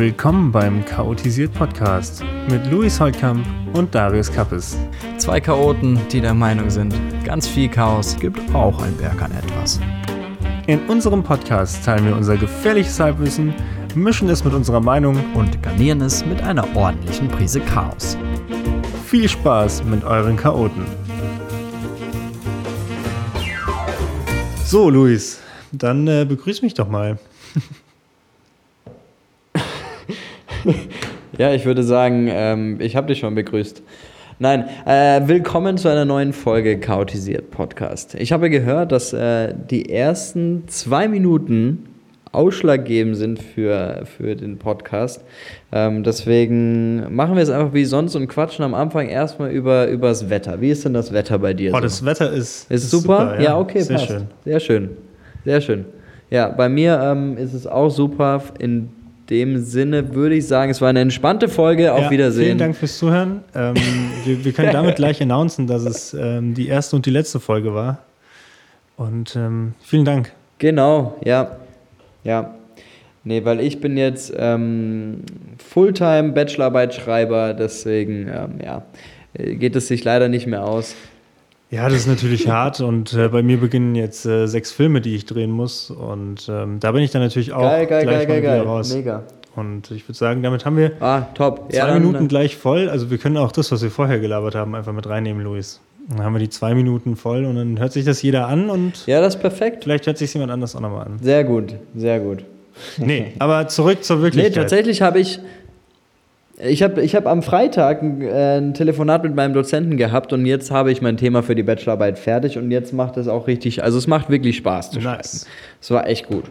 Willkommen beim Chaotisiert Podcast mit Luis Holtkamp und Darius Kappes. Zwei Chaoten, die der Meinung sind, ganz viel Chaos gibt auch ein Berg an etwas. In unserem Podcast teilen wir unser gefährliches Halbwissen, mischen es mit unserer Meinung und garnieren es mit einer ordentlichen Prise Chaos. Viel Spaß mit euren Chaoten. So, Luis, dann äh, begrüß mich doch mal. ja, ich würde sagen, ähm, ich habe dich schon begrüßt. Nein, äh, willkommen zu einer neuen Folge Chaotisiert Podcast. Ich habe gehört, dass äh, die ersten zwei Minuten ausschlaggebend sind für, für den Podcast. Ähm, deswegen machen wir es einfach wie sonst und quatschen am Anfang erstmal über, über das Wetter. Wie ist denn das Wetter bei dir? Oh, so? das Wetter ist, ist, ist super? super ja. ja. okay, Sehr passt. schön. Sehr schön. Sehr schön. Ja, bei mir ähm, ist es auch super. In dem Sinne würde ich sagen, es war eine entspannte Folge. Auf ja, Wiedersehen. Vielen Dank fürs Zuhören. Ähm, wir, wir, können damit gleich announcen, dass es ähm, die erste und die letzte Folge war. Und ähm, vielen Dank. Genau, ja. Ja. Nee, weil ich bin jetzt ähm, Fulltime Bachelorarbeitsschreiber, deswegen ähm, ja, geht es sich leider nicht mehr aus. Ja, das ist natürlich hart und äh, bei mir beginnen jetzt äh, sechs Filme, die ich drehen muss und ähm, da bin ich dann natürlich auch geil, geil, gleich geil, mal geil, wieder geil. raus. Mega. Und ich würde sagen, damit haben wir ah, top. zwei ja, dann, Minuten gleich voll. Also wir können auch das, was wir vorher gelabert haben, einfach mit reinnehmen, Luis. Dann haben wir die zwei Minuten voll und dann hört sich das jeder an und ja, das ist perfekt. vielleicht hört sich jemand anders auch nochmal an. Sehr gut, sehr gut. Nee, aber zurück zur Wirklichkeit. Nee, tatsächlich habe ich, ich habe ich hab am Freitag ein, äh, ein Telefonat mit meinem Dozenten gehabt und jetzt habe ich mein Thema für die Bachelorarbeit fertig und jetzt macht es auch richtig, also es macht wirklich Spaß zu schreiben. Nice. Es war echt gut.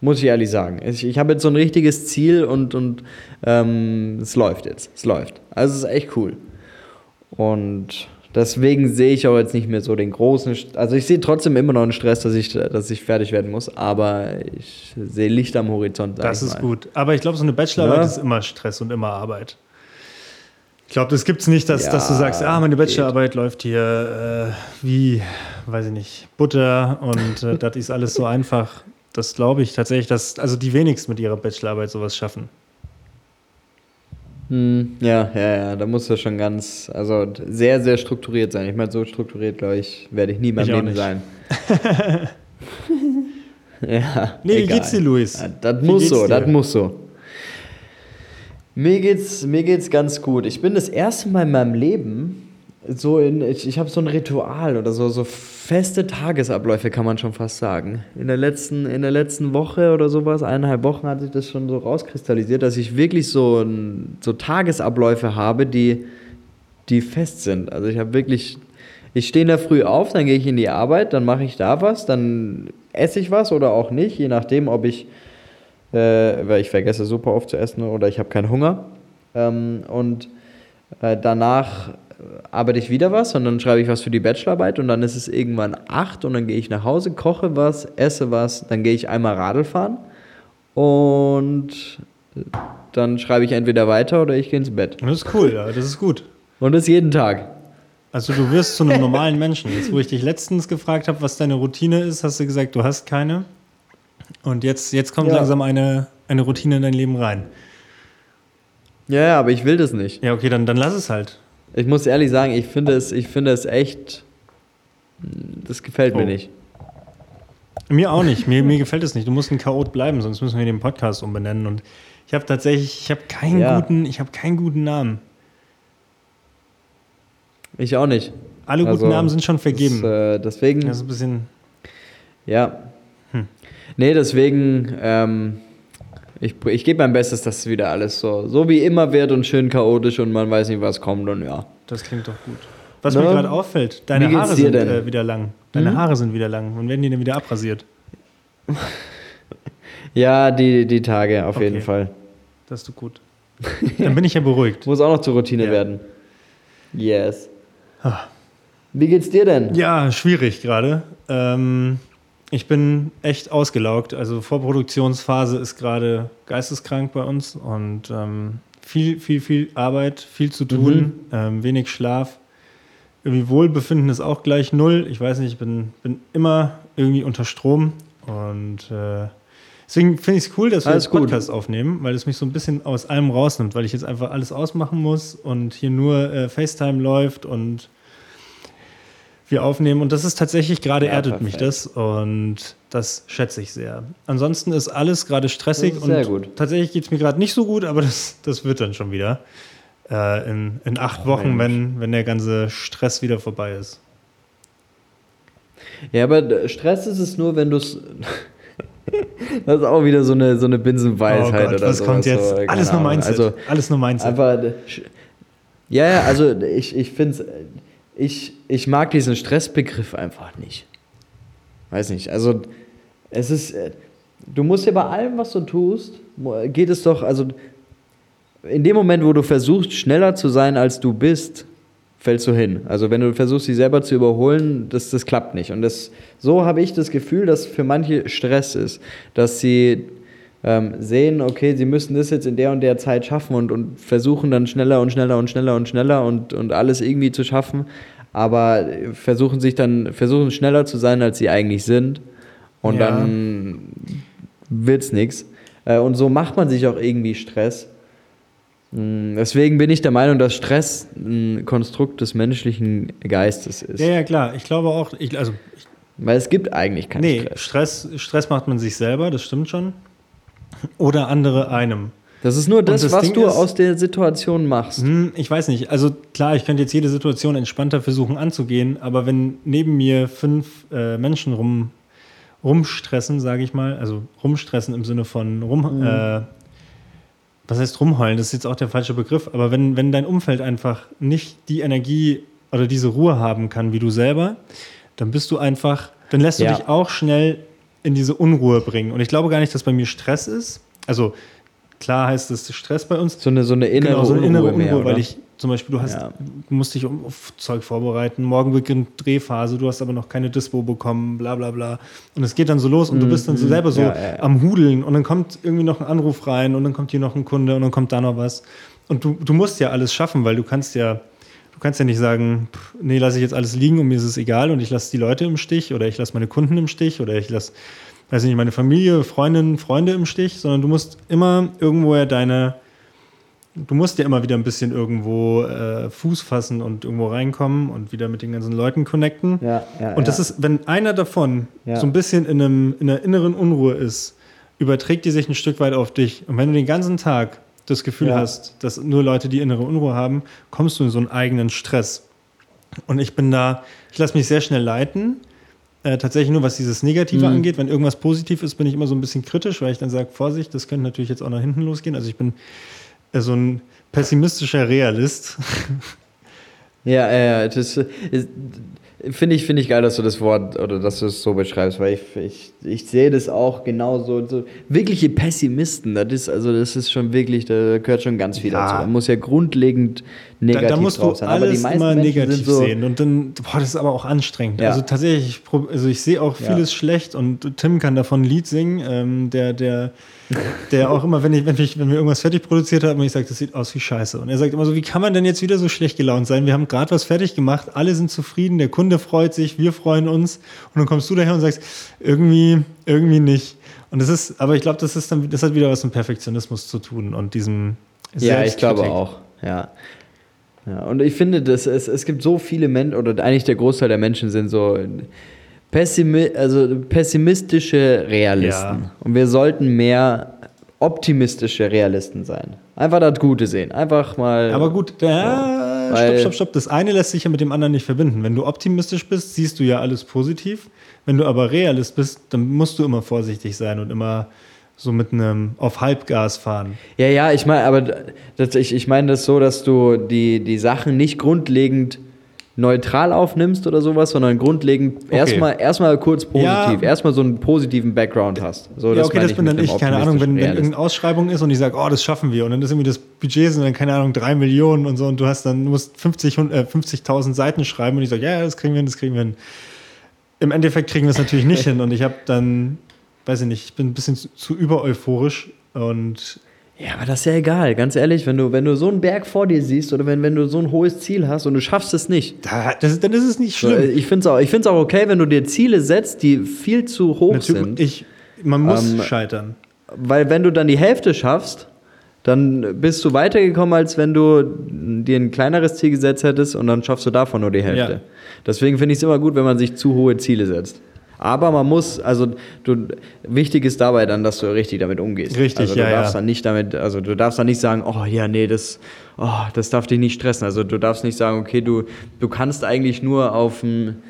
Muss ich ehrlich sagen. Ich, ich habe jetzt so ein richtiges Ziel und, und ähm, es läuft jetzt. Es läuft. Also es ist echt cool. Und deswegen sehe ich auch jetzt nicht mehr so den großen, St- also ich sehe trotzdem immer noch einen Stress, dass ich, dass ich fertig werden muss, aber ich sehe Licht am Horizont. Das ist mal. gut. Aber ich glaube, so eine Bachelorarbeit Ja. ist immer Stress und immer Arbeit. Ich glaube, das gibt es nicht, dass, Ja, dass du sagst, ah, meine Bachelorarbeit läuft hier äh, wie, weiß ich nicht, Butter und äh, das ist alles so einfach. Das glaube ich tatsächlich, dass also die wenigsten mit ihrer Bachelorarbeit sowas schaffen. Hm, ja, ja, ja, da muss ja schon ganz, also sehr, sehr strukturiert sein. Ich meine, so strukturiert, glaube ich, werde ich nie in meinem Ich Leben sein. ja. Nee, wie egal. geht's dir, Luis? Ja, das Wie muss so, das muss so. Mir geht's, mir geht's ganz gut. Ich bin das erste Mal in meinem Leben so in, ich, ich habe so ein Ritual oder so, so feste Tagesabläufe, kann man schon fast sagen. In der letzten, in der letzten Woche oder sowas, eineinhalb Wochen hat sich das schon so rauskristallisiert, dass ich wirklich so, ein, so Tagesabläufe habe, die, die fest sind. Also ich habe wirklich, ich stehe in der Früh auf, dann gehe ich in die Arbeit, dann mache ich da was, dann esse ich was oder auch nicht, je nachdem, ob ich, äh, weil ich vergesse super oft zu essen oder ich habe keinen Hunger. Ähm, und äh, danach arbeite ich wieder was und dann schreibe ich was für die Bachelorarbeit und dann ist es irgendwann acht und dann gehe ich nach Hause, koche was, esse was, dann gehe ich einmal Radl fahren und dann schreibe ich entweder weiter oder ich gehe ins Bett. Und das ist cool, ja, das ist gut. Und das jeden Tag. Also du wirst zu einem normalen Menschen. Jetzt, wo ich dich letztens gefragt habe, was deine Routine ist, hast du gesagt, du hast keine. Und jetzt, jetzt kommt Ja. langsam eine, eine Routine in dein Leben rein. Ja, ja, aber ich will das nicht. Ja, okay, dann, dann lass es halt. Ich muss ehrlich sagen, ich finde es, ich finde es echt, das gefällt mir Oh. nicht. Mir auch nicht. Mir, mir gefällt es nicht. Du musst ein Chaot bleiben, sonst müssen wir den Podcast umbenennen. Und ich habe tatsächlich, ich habe keinen Ja. guten, ich habe keinen guten Namen. Ich auch nicht. Alle guten Also, Namen sind schon vergeben. Das, äh, deswegen, das ist ein bisschen. Ja. Hm. Nee, deswegen, ähm, ich, ich gebe mein Bestes, dass es wieder alles so, so wie immer wird und schön chaotisch und man weiß nicht, was kommt und ja. Das klingt doch gut. Was Ne? mir gerade auffällt, deine Haare sind äh, wieder lang. Deine Mhm. Haare sind wieder lang. Wann werden die denn wieder abrasiert? Ja, die, die Tage auf Okay. jeden Fall. Das ist gut. Dann bin ich ja beruhigt. Muss auch noch zur Routine Ja. werden. Yes. Ah. Wie geht's dir denn? Ja, schwierig gerade. Ähm, ich bin echt ausgelaugt. Also Vorproduktionsphase ist gerade geisteskrank bei uns und ähm, viel, viel, viel Arbeit, viel zu tun, ähm, wenig Schlaf. Irgendwie Wohlbefinden ist auch gleich null. Ich weiß nicht, ich bin, bin immer irgendwie unter Strom und äh, Deswegen finde ich es cool, dass wir Alles jetzt gut. Podcast aufnehmen, weil es mich so ein bisschen aus allem rausnimmt, weil ich jetzt einfach alles ausmachen muss und hier nur äh, FaceTime läuft und wir aufnehmen. Und das ist tatsächlich gerade Ja, erdet mich perfekt. das und das schätze ich sehr. Ansonsten ist alles gerade stressig und gut. tatsächlich geht es mir gerade nicht so gut, aber das, das wird dann schon wieder äh, in, in acht Oh, Wochen, Mensch. wenn, wenn der ganze Stress wieder vorbei ist. Ja, aber Stress ist es nur, wenn du es. das ist auch wieder so eine, so eine Binsenweisheit oh Gott, oder was kommt jetzt? So, alles nur. Mindset. Also alles nur Mindset. einfach. äh, Ja, ja, also ich, ich finde es. Ich, ich mag diesen Stressbegriff einfach nicht. Weiß nicht. Also, es ist. äh, Du musst ja bei allem, was du tust, geht es doch. Also, in dem Moment, wo du versuchst, schneller zu sein, als du bist, fällst du hin. Also wenn du versuchst, dich selber zu überholen, das, das klappt nicht. Und das, so habe ich das Gefühl, dass für manche Stress ist, dass sie ähm, sehen, okay, sie müssen das jetzt in der und der Zeit schaffen und, und versuchen dann schneller und schneller und schneller und schneller und, und alles irgendwie zu schaffen, aber versuchen sich dann, versuchen schneller zu sein, als sie eigentlich sind. Und Ja. dann wird's nichts. Äh, Und so macht man sich auch irgendwie Stress. Mm, Deswegen bin ich der Meinung, dass Stress ein Konstrukt des menschlichen Geistes ist. ja, ja, klar. Ich glaube auch, ich, also Weil es gibt eigentlich keinen Nee, Stress. Stress, Stress macht man sich selber, das stimmt schon. Oder andere einem. Das ist nur das, das was Ding du ist- aus der Situation machst. Hm, ich weiß nicht. Also klar, ich könnte jetzt jede Situation entspannter versuchen anzugehen, aber wenn neben mir fünf äh, Menschen rum, rumstressen, sage ich mal, also rumstressen im Sinne von rum, äh, was heißt rumheulen? Das ist jetzt auch der falsche Begriff, aber wenn, wenn dein Umfeld einfach nicht die Energie oder diese Ruhe haben kann wie du selber, dann bist du einfach, dann lässt du Ja. dich auch schnell in diese Unruhe bringen. Und ich glaube gar nicht, dass bei mir Stress ist. Also klar heißt es Stress bei uns, So eine, so eine innere genau, so eine Unruhe, innere Unruhe, mehr, weil ich zum Beispiel, du hast, Ja. musst dich um, auf Zeug vorbereiten, morgen beginnt Drehphase, du hast aber noch keine Dispo bekommen, bla bla bla. Und es geht dann so los und du bist dann so selber so Mhm, ja, ja. am Hudeln und dann kommt irgendwie noch ein Anruf rein und dann kommt hier noch ein Kunde und dann kommt da noch was. Und du, du musst ja alles schaffen, weil du kannst ja, du kannst ja nicht sagen, pff, nee, lasse ich jetzt alles liegen und mir ist es egal und ich lasse die Leute im Stich oder ich lasse meine Kunden im Stich oder ich lasse, weiß nicht, meine Familie, Freundinnen, Freunde im Stich, sondern du musst immer irgendwo ja deine, du musst ja immer wieder ein bisschen irgendwo äh, Fuß fassen und irgendwo reinkommen und wieder mit den ganzen Leuten connecten. Ja, ja, und das ja. ist, wenn einer davon so ein bisschen in, einem, in einer inneren Unruhe ist, überträgt die sich ein Stück weit auf dich. Und wenn du den ganzen Tag das Gefühl Ja. hast, dass nur Leute die innere Unruhe haben, kommst du in so einen eigenen Stress. Und ich bin da, ich lasse mich sehr schnell leiten. Äh, tatsächlich nur, was dieses Negative Mhm. angeht. Wenn irgendwas positiv ist, bin ich immer so ein bisschen kritisch, weil ich dann sage, Vorsicht, das könnte natürlich jetzt auch nach hinten losgehen. Also ich bin äh, so ein pessimistischer Realist. Ja, ja, ja, das finde ich, finde ich geil, dass du das Wort oder dass du es so beschreibst, weil ich, ich, ich sehe das auch genauso. So, wirkliche Pessimisten, das ist, also das ist schon wirklich, da gehört schon ganz viel Ja. dazu. Man muss ja grundlegend negativ da musst du drauf sein. Aber die alles meisten immer Menschen negativ so, sehen. Und dann, boah, das ist aber auch anstrengend. Ja. Also tatsächlich, also ich sehe auch Ja. vieles schlecht und Tim kann davon ein Lied singen, ähm, der, der, der auch immer, wenn, ich, wenn, ich, wenn wir irgendwas fertig produziert haben, und ich sage, das sieht aus wie Scheiße. Und er sagt immer so, wie kann man denn jetzt wieder so schlecht gelaunt sein? Wir haben gerade was fertig gemacht, alle sind zufrieden, der Kunde freut sich, wir freuen uns. Und dann kommst du daher und sagst, irgendwie, irgendwie nicht. Und das ist, aber ich glaube, das ist dann, das hat wieder was mit Perfektionismus zu tun und diesem Ja, ich glaube auch. Ja. Ja. Und ich finde, dass es, es gibt so viele Menschen, oder eigentlich der Großteil der Menschen sind so pessimi also pessimistische Realisten. Ja. Und wir sollten mehr optimistische Realisten sein. Einfach das Gute sehen. Einfach mal. Aber gut, ja, stopp, Weil- stopp, stopp. Das eine lässt sich ja mit dem anderen nicht verbinden. Wenn du optimistisch bist, siehst du ja alles positiv. Wenn du aber Realist bist, dann musst du immer vorsichtig sein und immer so mit einem auf Halbgas fahren. Ja, ja, ich meine, aber das, ich, ich meine das so, dass du die, die Sachen nicht grundlegend neutral aufnimmst oder sowas, sondern grundlegend erstmal erstmal kurz positiv, Ja. erstmal so einen positiven Background hast. So, ja, okay, meine das bin dann ich. Keine Ahnung, wenn, wenn irgendeine Ausschreibung ist und ich sage, oh, das schaffen wir. Und dann ist irgendwie das Budget sind dann, keine Ahnung, drei Millionen und so. Und du hast dann, musst 50, hund- äh, 50.000 Seiten schreiben. Und ich sage, ja, ja, das kriegen wir hin, das kriegen wir hin. Im Endeffekt kriegen wir es natürlich nicht hin. Und ich habe dann, weiß ich nicht, ich bin ein bisschen zu, zu übereuphorisch. Und Ja, aber das ist ja egal, ganz ehrlich, wenn du, wenn du so einen Berg vor dir siehst oder wenn, wenn du so ein hohes Ziel hast und du schaffst es nicht. da, das, dann ist es nicht So, schlimm. äh, ich finde es auch, ich find's auch okay, wenn du dir Ziele setzt, die viel zu hoch Natürlich, sind. ich, Man muss Ähm, scheitern. Weil wenn du dann die Hälfte schaffst, dann bist du weitergekommen, als wenn du dir ein kleineres Ziel gesetzt hättest und dann schaffst du davon nur die Hälfte. Ja. Deswegen finde ich es immer gut, wenn man sich zu hohe Ziele setzt. Aber man muss, also du, wichtig ist dabei dann, dass du richtig damit umgehst. Richtig, also du ja, darfst ja. dann nicht damit, also du darfst dann nicht sagen, oh ja, nee, das, oh, das darf dich nicht stressen. Also du darfst nicht sagen, okay, du, du kannst eigentlich nur auf ein,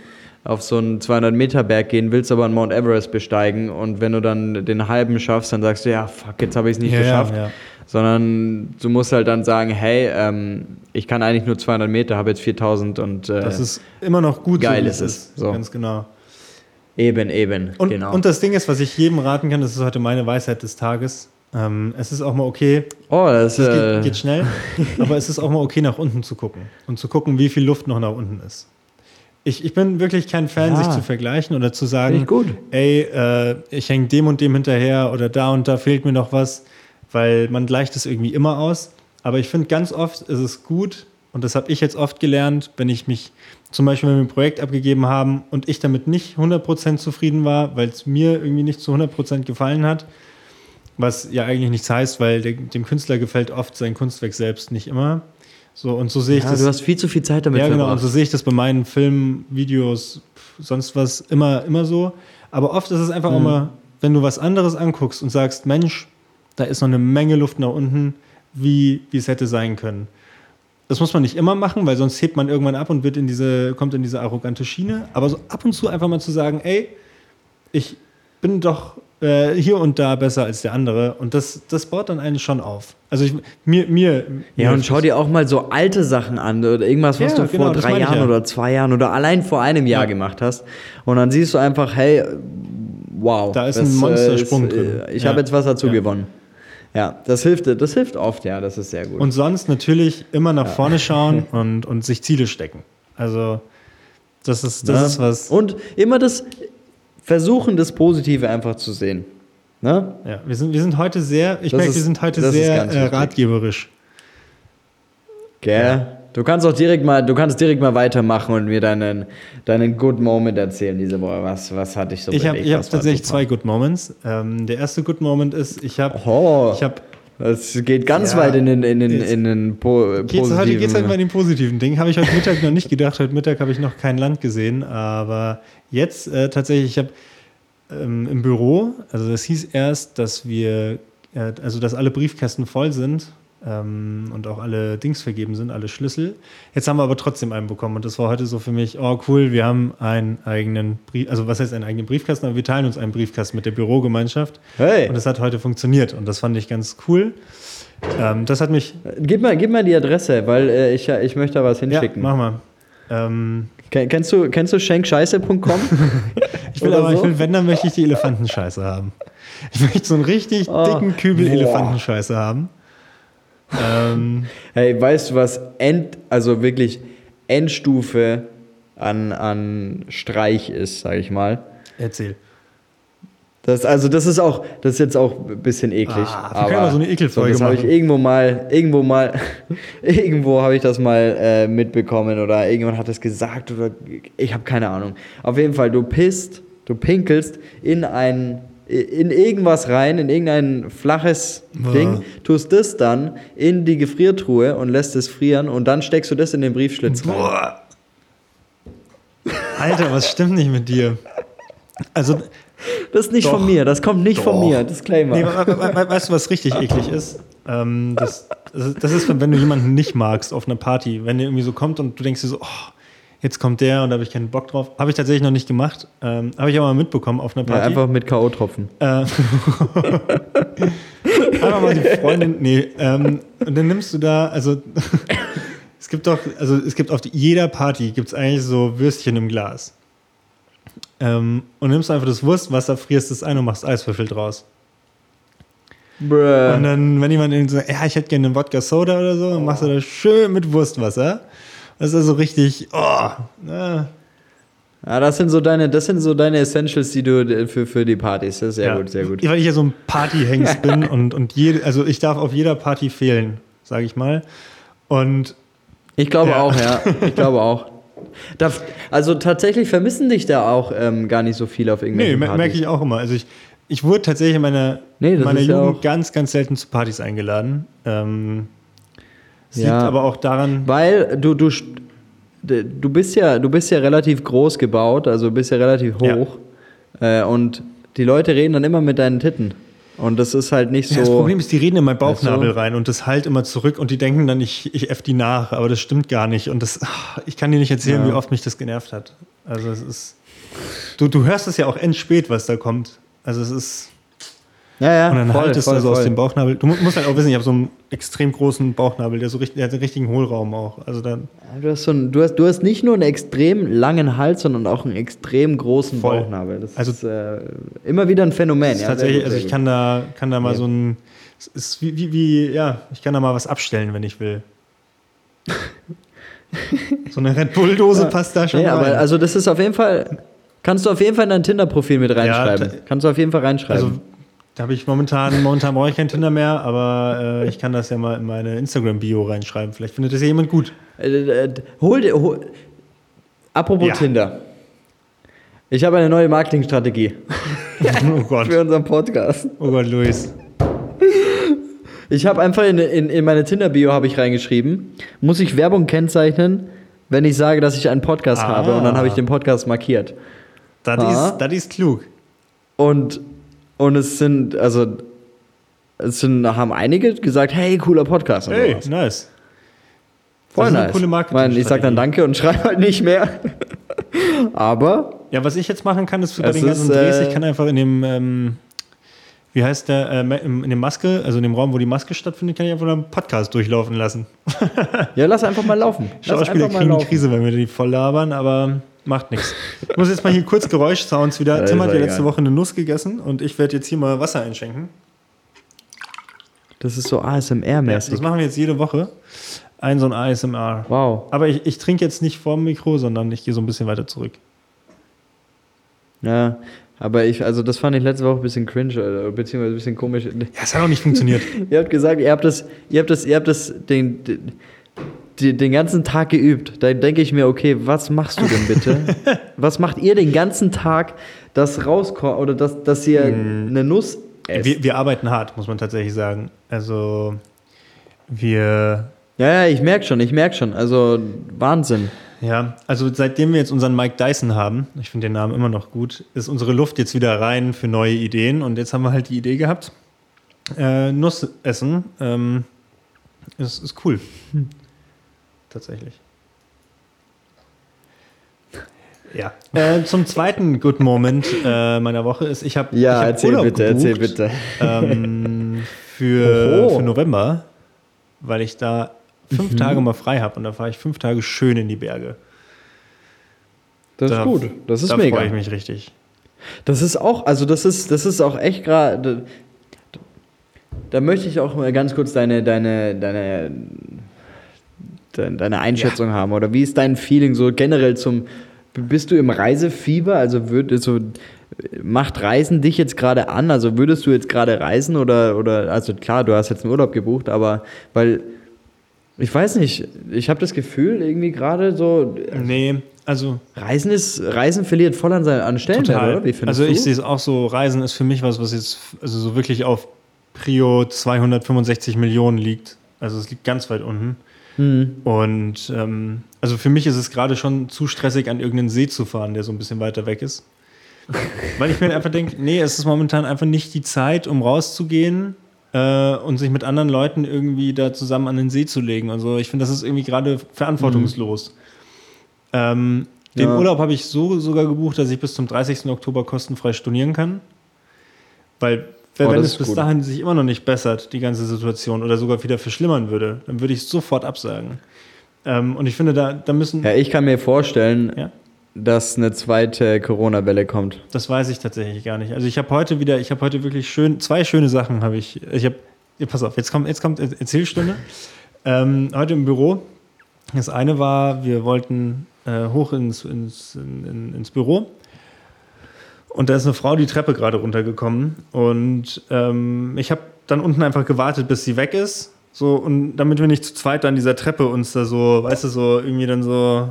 auf so einen 200 Meter Berg gehen, willst aber einen Mount Everest besteigen und wenn du dann den halben schaffst, dann sagst du, ja, fuck, jetzt habe ich es nicht Ja, ja, geschafft. ja. Sondern du musst halt dann sagen, hey, ähm, ich kann eigentlich nur 200 Meter, habe jetzt 4000 und äh, Das ist immer noch gut geil wie ist es. So. Ganz genau. Eben, eben, Und, genau. und das Ding ist, was ich jedem raten kann, das ist heute meine Weisheit des Tages. Ähm, es ist auch mal okay, oh, das es äh, geht, geht schnell, aber es ist auch mal okay, nach unten zu gucken und zu gucken, wie viel Luft noch nach unten ist. Ich, ich bin wirklich kein Fan, Ja. sich zu vergleichen oder zu sagen, ey, äh, ich hänge dem und dem hinterher oder da und da fehlt mir noch was, weil man gleicht es irgendwie immer aus. Aber ich finde, ganz oft ist es gut, und das habe ich jetzt oft gelernt, wenn ich mich zum Beispiel mit einem Projekt abgegeben haben und ich damit nicht 100% zufrieden war, weil es mir irgendwie nicht zu 100% gefallen hat, was ja eigentlich nichts heißt, weil dem Künstler gefällt oft sein Kunstwerk selbst nicht immer. So, und so sehe ich ja, das. du hast viel zu viel Zeit damit Ja, genau. Und so sehe ich das bei meinen Filmen, Videos, sonst was immer, immer so. Aber oft ist es einfach Mhm. auch mal, wenn du was anderes anguckst und sagst, Mensch, da ist noch eine Menge Luft nach unten, wie, wie es hätte sein können. Das muss man nicht immer machen, weil sonst hebt man irgendwann ab und wird in diese, kommt in diese arrogante Schiene. Aber so ab und zu einfach mal zu sagen, ey, ich bin doch äh, hier und da besser als der andere. Und das, das baut dann einen schon auf. Also ich, mir, mir. Ja, mir und schau dir auch mal so alte Sachen an oder irgendwas, was Ja, du genau, vor das drei ich Jahren ja. oder zwei Jahren oder allein vor einem Jahr Ja. gemacht hast. Und dann siehst du einfach, hey, wow. Da ist ein Monstersprung äh, drin. Ich Ja. habe jetzt was dazu gewonnen. Ja, das hilft, das hilft oft, ja, das ist sehr gut. Und sonst natürlich immer nach vorne schauen und, und sich Ziele stecken. Also, das ist, das Ne? ist was. Und immer das Versuchen, das Positive einfach zu sehen. Ne? Ja, wir sind, wir sind heute sehr, ich merke, wir sind heute sehr äh, ratgeberisch. Gell? Du kannst auch direkt mal, du kannst direkt mal weitermachen und mir deinen, deinen Good Moment erzählen diese Woche. Was, was hatte ich so Ich habe hab tatsächlich super? zwei Good Moments. Ähm, der erste Good Moment ist, ich habe, Oh, ich habe, das geht ganz Ja, weit in den, in den, in den po geht's, positiven. heute geht es halt mal in den positiven Dingen. Habe ich heute Mittag noch nicht gedacht. Heute Mittag habe ich noch kein Land gesehen. Aber jetzt äh, tatsächlich, ich habe ähm, im Büro, also das hieß erst, dass wir, äh, also dass alle Briefkästen voll sind ähm, und auch alle Dings vergeben sind, alle Schlüssel. Jetzt haben wir aber trotzdem einen bekommen und das war heute so für mich, oh cool, wir haben einen eigenen Brief, also was heißt einen eigenen Briefkasten, aber wir teilen uns einen Briefkasten mit der Bürogemeinschaft Hey, und das hat heute funktioniert und das fand ich ganz cool. Ähm, das hat mich, gib mal, gib mal die Adresse, weil äh, ich, ich möchte da was ja, hinschicken. mach mal. Ähm, Ken- kennst du, kennst du schenkscheiße.com? ich will Oder aber, so? ich will, wenn, dann möchte ich die Elefantenscheiße haben. Ich möchte so einen richtig Oh, dicken Kübel boah. Elefantenscheiße haben. Ähm, hey, weißt du was? End, also wirklich Endstufe an, an Streich ist, sag ich mal. erzähl. Das, also das ist auch, das ist jetzt auch ein bisschen eklig. Ah, wir können mal so eine Ekelfolge das habe ich irgendwo mal, irgendwo mal, irgendwo habe ich das mal äh, mitbekommen oder irgendjemand hat es gesagt oder ich habe keine Ahnung. Auf jeden Fall, du pisst, du pinkelst in ein, in irgendwas rein, in irgendein flaches Boah. Ding, tust das dann in die Gefriertruhe und lässt es frieren und dann steckst du das in den Briefschlitz rein. Boah. Alter, was stimmt nicht mit dir? Also, Das ist nicht Doch. von mir, das kommt nicht von Doch. mir, Disclaimer. nee, we- we- we- weißt du, was richtig eklig ist? Ähm, das, das ist, wenn du jemanden nicht magst auf einer Party. Wenn der irgendwie so kommt und du denkst dir so, oh, jetzt kommt der und da habe ich keinen Bock drauf. Habe ich tatsächlich noch nicht gemacht. Ähm, habe ich aber mal mitbekommen auf einer Ja, Party. einfach mit K.O.-Tropfen. Äh, einfach mal die Freundin. Nee, ähm, und dann nimmst du da, also es gibt doch, also es gibt auf jeder Party gibt es eigentlich so Würstchen im Glas. Ähm, und nimmst einfach das Wurstwasser, frierst es ein und machst Eiswürfel draus. Bruh. Und dann, wenn jemand irgendwie sagt, ja, ich hätte gerne einen Wodka Soda oder so, dann machst du das schön mit Wurstwasser. Das ist also richtig, oh, na, Ja, das sind so deine, das sind so deine Essentials, die du für, für die Partys. Das ist sehr ja. gut, sehr gut. Weil ich ja so ein Partyhengst bin und, und jede, also ich darf auf jeder Party fehlen, sage ich mal. Und Ich glaube Ja. auch, ja. Ich glaube auch. Da, also tatsächlich vermissen dich da auch ähm, gar nicht so viel auf Nee, irgendwelchen mer- Partys. merke ich auch immer. Also ich, ich wurde tatsächlich in meiner, Nee, meiner ja Jugend auch- ganz, ganz selten zu Partys eingeladen. Ähm, es Ja. liegt aber auch daran, Weil du, du, du bist ja, du bist ja relativ groß gebaut, also bist ja relativ Ja. hoch. Äh, und die Leute reden dann immer mit deinen Titten. Und das ist halt nicht so. Ja, das Problem ist, die reden in meinen? Bauchnabel rein und das halt immer zurück und die denken dann, ich, ich F die nach, aber das stimmt gar nicht. Und das, ah, ich kann dir nicht erzählen, Ja. wie oft mich das genervt hat. Also es ist. Du, du hörst es ja auch endspät, was da kommt. Also es ist. Ja, ja, Und dann voll, haltest voll, du so aus voll. dem Bauchnabel. Du mu- musst halt auch wissen, ich habe so einen extrem großen Bauchnabel, der so richtig, der hat einen richtigen Hohlraum auch. Also dann. Du hast, so einen, du, hast, du hast nicht nur einen extrem langen Hals, sondern auch einen extrem großen Voll. Bauchnabel. Das Also- ist äh, immer wieder ein Phänomen. Ja, tatsächlich, gut, also ich kann da, kann da mal Ja. so ein. Ist wie, wie, wie, ja, ich kann da mal was abstellen, wenn ich will. so eine Red Bull-Dose Ja. passt da schon Nee, rein. aber also das ist auf jeden Fall. Kannst du auf jeden Fall in dein Tinder-Profil mit reinschreiben. kannst du auf jeden Fall reinschreiben. Also, da habe ich momentan, momentan brauche ich kein Tinder mehr, aber äh, ich kann das ja mal in meine Instagram-Bio reinschreiben. Vielleicht findet das ja jemand gut. Äh, äh, hol dir. Hol, apropos Ja. Tinder. Ich habe eine neue Marketingstrategie oh Gott. für unseren Podcast. Oh Gott, Luis. Ich habe einfach in, in, in meine Tinder-Bio habe ich reingeschrieben, muss ich Werbung kennzeichnen, wenn ich sage, dass ich einen Podcast Ah. habe und dann habe ich den Podcast markiert. Das Ah. ist, das ist klug. Und, und es sind, also, es sind, haben einige gesagt, hey, cooler Podcast. Hey, nice. Voll nice. coole Ich meine, ich sag dann. Danke und schreibe halt nicht mehr. Aber, Ja, was ich jetzt machen kann, ist bei den ganzen ist, Drehs, äh, ich kann einfach in dem, ähm, wie heißt der, äh, in dem Maske, also in dem Raum, wo die Maske stattfindet, kann ich einfach einen Podcast durchlaufen lassen. ja, lass einfach mal laufen. Lass Schauspieler mal kriegen die laufen. Krise, wenn wir die voll labern, aber macht nichts. Ich muss jetzt mal hier kurz Geräuschsounds wieder. Ja, Tim hat ja ja letzte egal. Woche eine Nuss gegessen und ich werde jetzt hier mal Wasser einschenken. Das ist so Ja, ASMR-mäßig. das machen wir jetzt jede Woche. Ein so ein ASMR. wow. Aber ich, ich trinke jetzt nicht vorm Mikro, sondern ich gehe so ein bisschen weiter zurück. Ja, aber ich, also das fand ich letzte Woche ein bisschen cringe, oder, beziehungsweise ein bisschen komisch. Ja, es hat auch nicht funktioniert. Ihr habt gesagt, ihr habt das, ihr habt das, ihr habt das den, den, die- den ganzen Tag geübt. Da denke ich mir, okay, was machst du denn bitte? was macht ihr den ganzen Tag, das rauskommt oder dass, dass ihr eine Nuss esst? wir, wir arbeiten hart, muss man tatsächlich sagen. Also wir ja, ja, ich merke schon, ich merke schon. Also Wahnsinn. Ja, also seitdem wir jetzt unseren Mike Dyson haben, ich finde den Namen immer noch gut, ist unsere Luft jetzt wieder rein für neue Ideen. Und jetzt haben wir halt die Idee gehabt, äh, Nuss essen. Ähm, ist, ist cool. Tatsächlich. Ja. Äh, zum zweiten Good Moment äh, meiner Woche ist, ich habe Ja, ich hab erzähl Urlaub bitte, gebucht, erzähl bitte. Ähm, für, Oho. für November, weil ich da fünf Mhm. Tage mal frei habe und da fahre ich fünf Tage schön in die Berge. Das Da- ist gut. Das ist da mega. freue ich mich richtig. Das ist auch, also das ist, das ist auch echt gerade. Da möchte ich auch mal ganz kurz deine, deine, deine, deine, deine Einschätzung haben. Oder wie ist dein Feeling so generell zum. Bist du im Reisefieber? Also würd, so, macht Reisen dich jetzt gerade an? Also würdest du jetzt gerade reisen oder, oder also klar, du hast jetzt einen Urlaub gebucht, aber weil ich weiß nicht, ich habe das Gefühl irgendwie gerade so Nee, also Reisen ist Reisen verliert voll an seinen an Stellenwert, oder? Wie findest also du? ich sehe es auch so, Reisen ist für mich was, was jetzt also so wirklich auf Prio 265 Millionen liegt. Also es liegt ganz weit unten. Hm. Und ähm, also für mich ist es gerade schon zu stressig, an irgendeinen See zu fahren, der so ein bisschen weiter weg ist. Weil ich mir einfach denke, nee, es ist momentan einfach nicht die Zeit, um rauszugehen äh, und sich mit anderen Leuten irgendwie da zusammen an den See zu legen. Also ich finde, das ist irgendwie gerade verantwortungslos. Ähm, den Ja. Urlaub habe ich so sogar gebucht, dass ich bis zum 30. Oktober kostenfrei stornieren kann. Weil wenn, Oh, wenn es bis gut. dahin sich immer noch nicht bessert, die ganze Situation, oder sogar wieder verschlimmern würde, dann würde ich es sofort absagen. Ähm, und ich finde, da, da müssen, Ja, ich kann mir vorstellen, Ja. dass eine zweite Corona-Welle kommt. das weiß ich tatsächlich gar nicht. Also ich habe heute wieder, ich habe heute wirklich schön, zwei schöne Sachen habe ich. Ich habe, ja, pass auf, jetzt kommt, jetzt kommt Er- Erzählstunde. Ähm, heute im Büro. Das eine war, wir wollten äh, hoch ins, ins, in, in, ins Büro. Und da ist eine Frau die Treppe gerade runtergekommen. Und ähm, ich habe dann unten einfach gewartet, bis sie weg ist. So, und damit wir nicht zu zweit an dieser Treppe uns da so, weißt du, so irgendwie dann so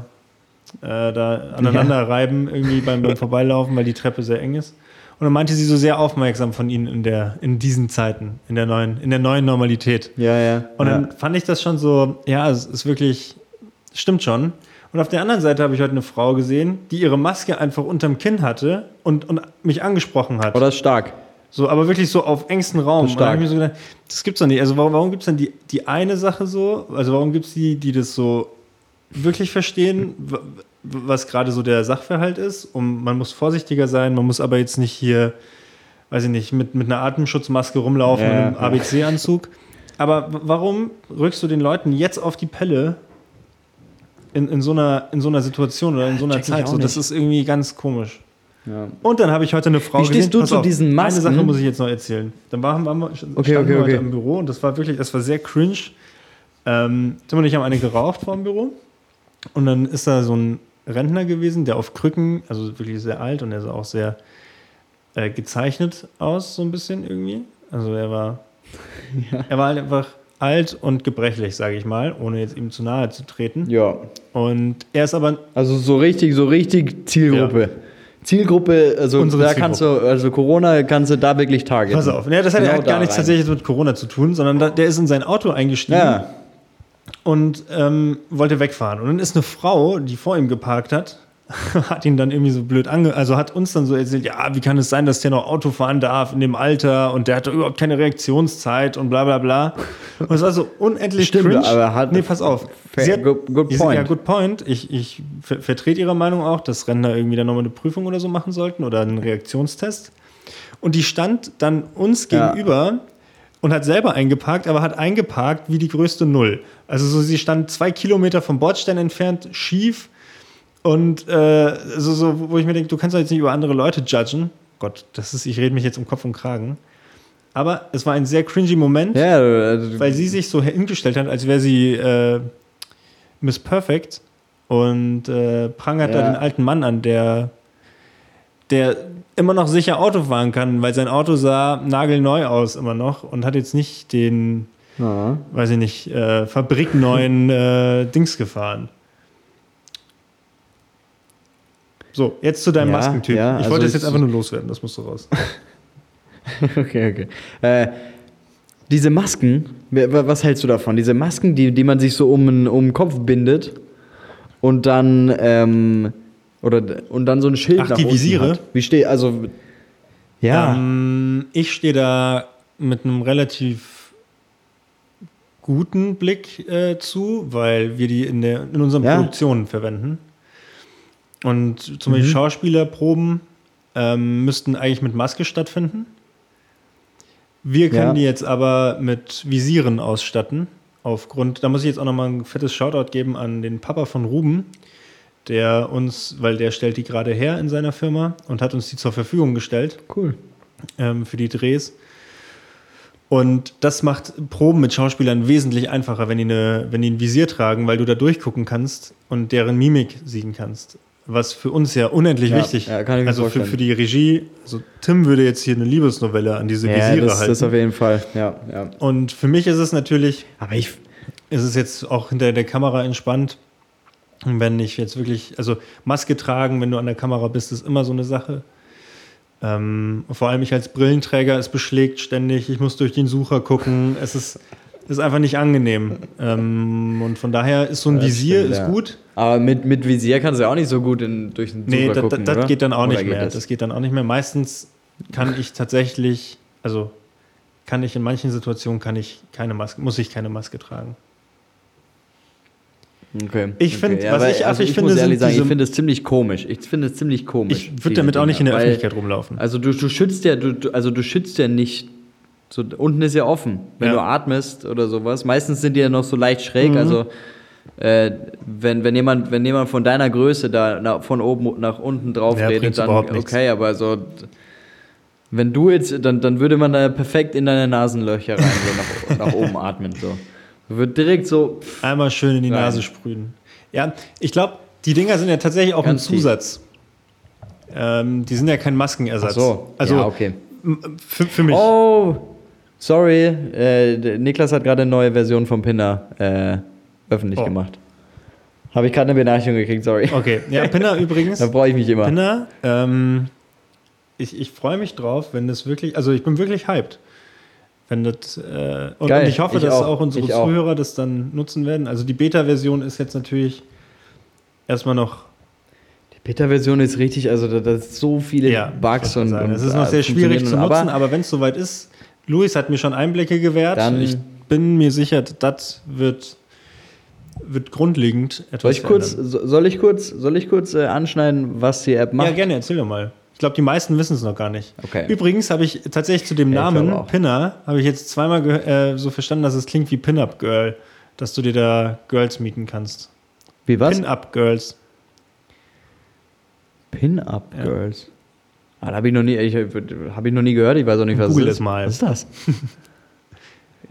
äh, da aneinander reiben, irgendwie beim, beim Vorbeilaufen, weil die Treppe sehr eng ist. Und Und dann meinte sie so sehr aufmerksam von ihnen in, der, in diesen Zeiten, in der neuen, in der neuen Normalität. Ja, ja. Und dann ja. fand ich das schon so, ja, es ist wirklich, stimmt schon. Und auf der anderen Seite habe ich heute eine Frau gesehen, die ihre Maske einfach unterm Kinn hatte und, und mich angesprochen hat. Ist stark. So, aber wirklich so auf engstem Raum. Das stark. ich mir so gedacht, das gibt's doch nicht. Also warum, warum gibt es dann die, die eine Sache so? Also warum gibt es die, die das so wirklich verstehen, was gerade so der Sachverhalt ist? Und man muss vorsichtiger sein, man muss aber jetzt nicht hier, weiß ich nicht, mit, mit einer Atemschutzmaske rumlaufen Ja, einem. ABC-Anzug. Aber warum rückst du den Leuten jetzt auf die Pelle in, in, so, einer, in so einer Situation oder in so einer Check Zeit? So, das ist irgendwie ganz komisch. Ja. Und dann habe ich heute eine Frau Wie stehst gesehen. du Pass zu auf, diesen Masken? Eine Sache muss ich jetzt noch erzählen. Dann waren, waren wir, Okay, okay, heute okay. im Büro und das war wirklich, das war sehr cringe. Ähm, Tim und ich haben eine geraucht vor dem Büro und dann ist da so ein Rentner gewesen, der auf Krücken, also wirklich sehr alt und er sah auch sehr äh, gezeichnet aus, so ein bisschen irgendwie. Also er war, er war halt einfach alt und gebrechlich, sage ich mal, ohne jetzt ihm zu nahe zu treten. ja. Und er ist aber Also so richtig, so richtig Zielgruppe. Zielgruppe, also Unsere da kannst du, also Corona kannst du da wirklich targeten. Pass auf, ja, das hat Genau ja gar da nichts rein. tatsächlich mit Corona zu tun, sondern da, der ist in sein Auto eingestiegen Ja. und ähm, wollte wegfahren. Und dann ist eine Frau, die vor ihm geparkt hat, hat ihn dann irgendwie so blöd ange... Also hat uns dann so erzählt, ja, wie kann es sein, dass der noch Auto fahren darf in dem Alter und der hat doch überhaupt keine Reaktionszeit und bla bla bla. Und es war so unendlich Stimmt, cringe. aber hat- nee, pass auf. Fair, hat, good- good point. Ja, good point. Ich, ich ver vertrete ihre Meinung auch, dass Rentner irgendwie dann nochmal eine Prüfung oder so machen sollten oder einen Reaktionstest. Und die stand dann uns Ja. gegenüber und hat selber eingeparkt, aber hat eingeparkt wie die größte Null. Also so, sie stand zwei Kilometer vom Bordstein entfernt, schief und äh, so, so, wo ich mir denke, du kannst doch jetzt nicht über andere Leute judgen. Gott, das ist, ich rede mich jetzt um Kopf und Kragen. Aber es war ein sehr cringy Moment, Ja, also, weil sie sich so hingestellt hat, als wäre sie äh, Miss Perfect und äh, prangert da Ja. den alten Mann an, der, der immer noch sicher Auto fahren kann, weil sein Auto sah nagelneu aus immer noch und hat jetzt nicht den, ja. weiß ich nicht, äh, fabrikneuen äh, Dings gefahren. So, jetzt zu deinem Ja, Maskentyp. ja, ich also wollte das ich- jetzt einfach nur loswerden, das musst du raus. Okay, okay. Äh, diese Masken, was hältst du davon? Diese Masken, die, die man sich so um, den- um den Kopf bindet und dann ähm, oder und dann so ein Schild Ach, nach die unten Visiere? Hat. Wie steht also ja Ähm, ich stehe da mit einem relativ guten Blick äh, zu, weil wir die in, der, in unseren Ja. Produktionen verwenden. Und zum Mhm. Beispiel Schauspielerproben ähm, müssten eigentlich mit Maske stattfinden. Wir können Ja. die jetzt aber mit Visieren ausstatten. Aufgrund, da muss ich jetzt auch nochmal ein fettes Shoutout geben an den Papa von Ruben, der uns, weil der stellt die gerade her in seiner Firma und hat uns die zur Verfügung gestellt cool. ähm, für die Drehs. Und das macht Proben mit Schauspielern wesentlich einfacher, wenn die, eine, wenn die ein Visier tragen, weil du da durchgucken kannst und deren Mimik sehen kannst. Was für uns ja unendlich Ja, wichtig ja, kann ich mir Also für, vorstellen. für die Regie, also Tim würde jetzt hier eine Liebesnovelle an diese Ja, Visiere das, halten. das auf jeden Fall. Ja, ja. und für mich ist es natürlich, Aber ich ist es jetzt auch hinter der Kamera entspannt. Wenn ich jetzt wirklich, also Maske tragen, wenn du an der Kamera bist, ist immer so eine Sache. Ähm, vor allem ich als Brillenträger, es beschlägt ständig, ich muss durch den Sucher gucken, es ist, ist einfach nicht angenehm. Ähm, und von daher ist so ein Visier stimmt, ist gut. Aber mit, mit Visier kannst du ja auch nicht so gut in, durch den Nee, Sucher das, gucken, das oder? geht dann auch Oder nicht mehr. das? Das geht dann auch nicht mehr. Meistens kann ich tatsächlich, also kann ich in manchen Situationen kann ich keine Maske, muss ich keine Maske tragen. Okay. Ich find, okay. was aber ich also affig ich finde, muss ehrlich sagen, ich finde es ziemlich komisch. Ich finde es ziemlich komisch. Ich würde damit auch nicht in der weil- Öffentlichkeit rumlaufen. Also du, du schützt ja, du, also du schützt ja nicht. So, unten ist ja offen, wenn Ja. du atmest oder sowas. Meistens sind die ja noch so leicht schräg. Mhm. Also äh, wenn, wenn, jemand, wenn jemand von deiner Größe da na, von oben nach unten drauf Ja, redet, dann okay, aber so wenn du jetzt, dann, dann würde man da perfekt in deine Nasenlöcher rein so nach, nach oben atmen. So. Wird direkt so. Einmal schön in die Rein. Nase sprühen. Ja, ich glaube, die Dinger sind ja tatsächlich auch Ganz ein. Zusatz. Ähm, die sind ja kein Maskenersatz. Ach so, also ja, okay. für, für mich. Oh, sorry. Äh, Niklas hat gerade eine neue Version vom Pinner äh, öffentlich Oh. gemacht. Habe ich gerade eine Benachrichtigung gekriegt, sorry. Okay, ja, Pinner übrigens. Da freue ich mich immer. Pinner, ähm, ich, ich freue mich drauf, wenn das wirklich, also ich bin wirklich hyped. Wenn das, äh, und, Geil, und ich hoffe, ich dass auch, auch, unsere ich auch. Zuhörer das dann nutzen werden. Also die Beta-Version ist jetzt natürlich erstmal noch Die Beta-Version ist richtig, also da, da sind so viele Bugs und, und Es ist noch äh, sehr schwierig zu nutzen, aber, wenn es soweit ist, Luis hat mir schon Einblicke gewährt. Dann- ich bin mir sicher, das wird, wird grundlegend etwas Soll ich kurz, verändern. so- soll ich kurz, soll ich kurz äh, anschneiden, was die App macht? Ja, gerne, erzähl doch mal. Ich glaube, die meisten wissen es noch gar nicht. Okay. Übrigens habe ich tatsächlich zu dem Ja, Namen. Pinner, habe ich jetzt zweimal äh, so verstanden, dass es klingt wie Pin-Up Girl, dass du dir da Girls mieten kannst. Wie was? Pin-Up Girls. Pin-Up Ja. Girls. Ah, da habe ich noch nie, ich, habe ich noch nie gehört. Ich weiß auch nicht, was Google es es ist. mal. Was ist das?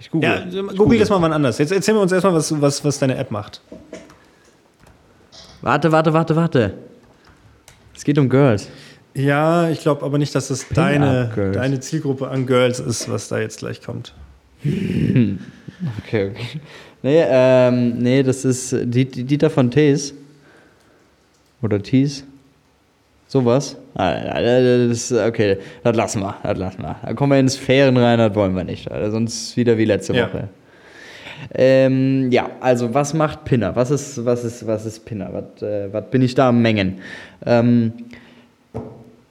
Ich google. Ja, Ich google das mal wann anders. Jetzt erzähl mir uns erstmal, was, was, was deine App macht. Warte, warte, warte, warte. Es geht um Girls. Ja, ich glaube aber nicht, dass das deine, deine Zielgruppe an Girls ist, was da jetzt gleich kommt. Okay, okay. Nee, ähm, nee, das ist die, die, Dieter von Tees. Oder Tees. Sowas. Ah, das, okay, das lassen wir, das lassen wir. Da kommen wir in Sphären rein, das wollen wir nicht. Alter. Sonst wieder wie letzte Ja. Woche. Ähm, ja, also was macht Pinner? Was ist, was ist, was ist Pinner? Was, äh, was bin ich da am Mengen? Ähm,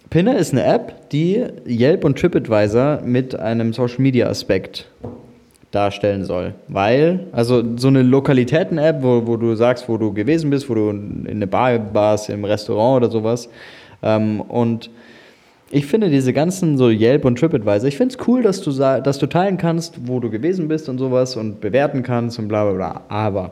Pinner ist eine App, die Yelp und TripAdvisor mit einem Social Media Aspekt darstellen soll. Weil, also so eine Lokalitäten-App, wo, wo du sagst, wo du gewesen bist, wo du in eine Bar warst, im Restaurant oder sowas. Ähm, und ich finde diese ganzen so Yelp und TripAdvisor, ich finde es cool, dass du, dass du teilen kannst, wo du gewesen bist und sowas und bewerten kannst und bla bla bla. Aber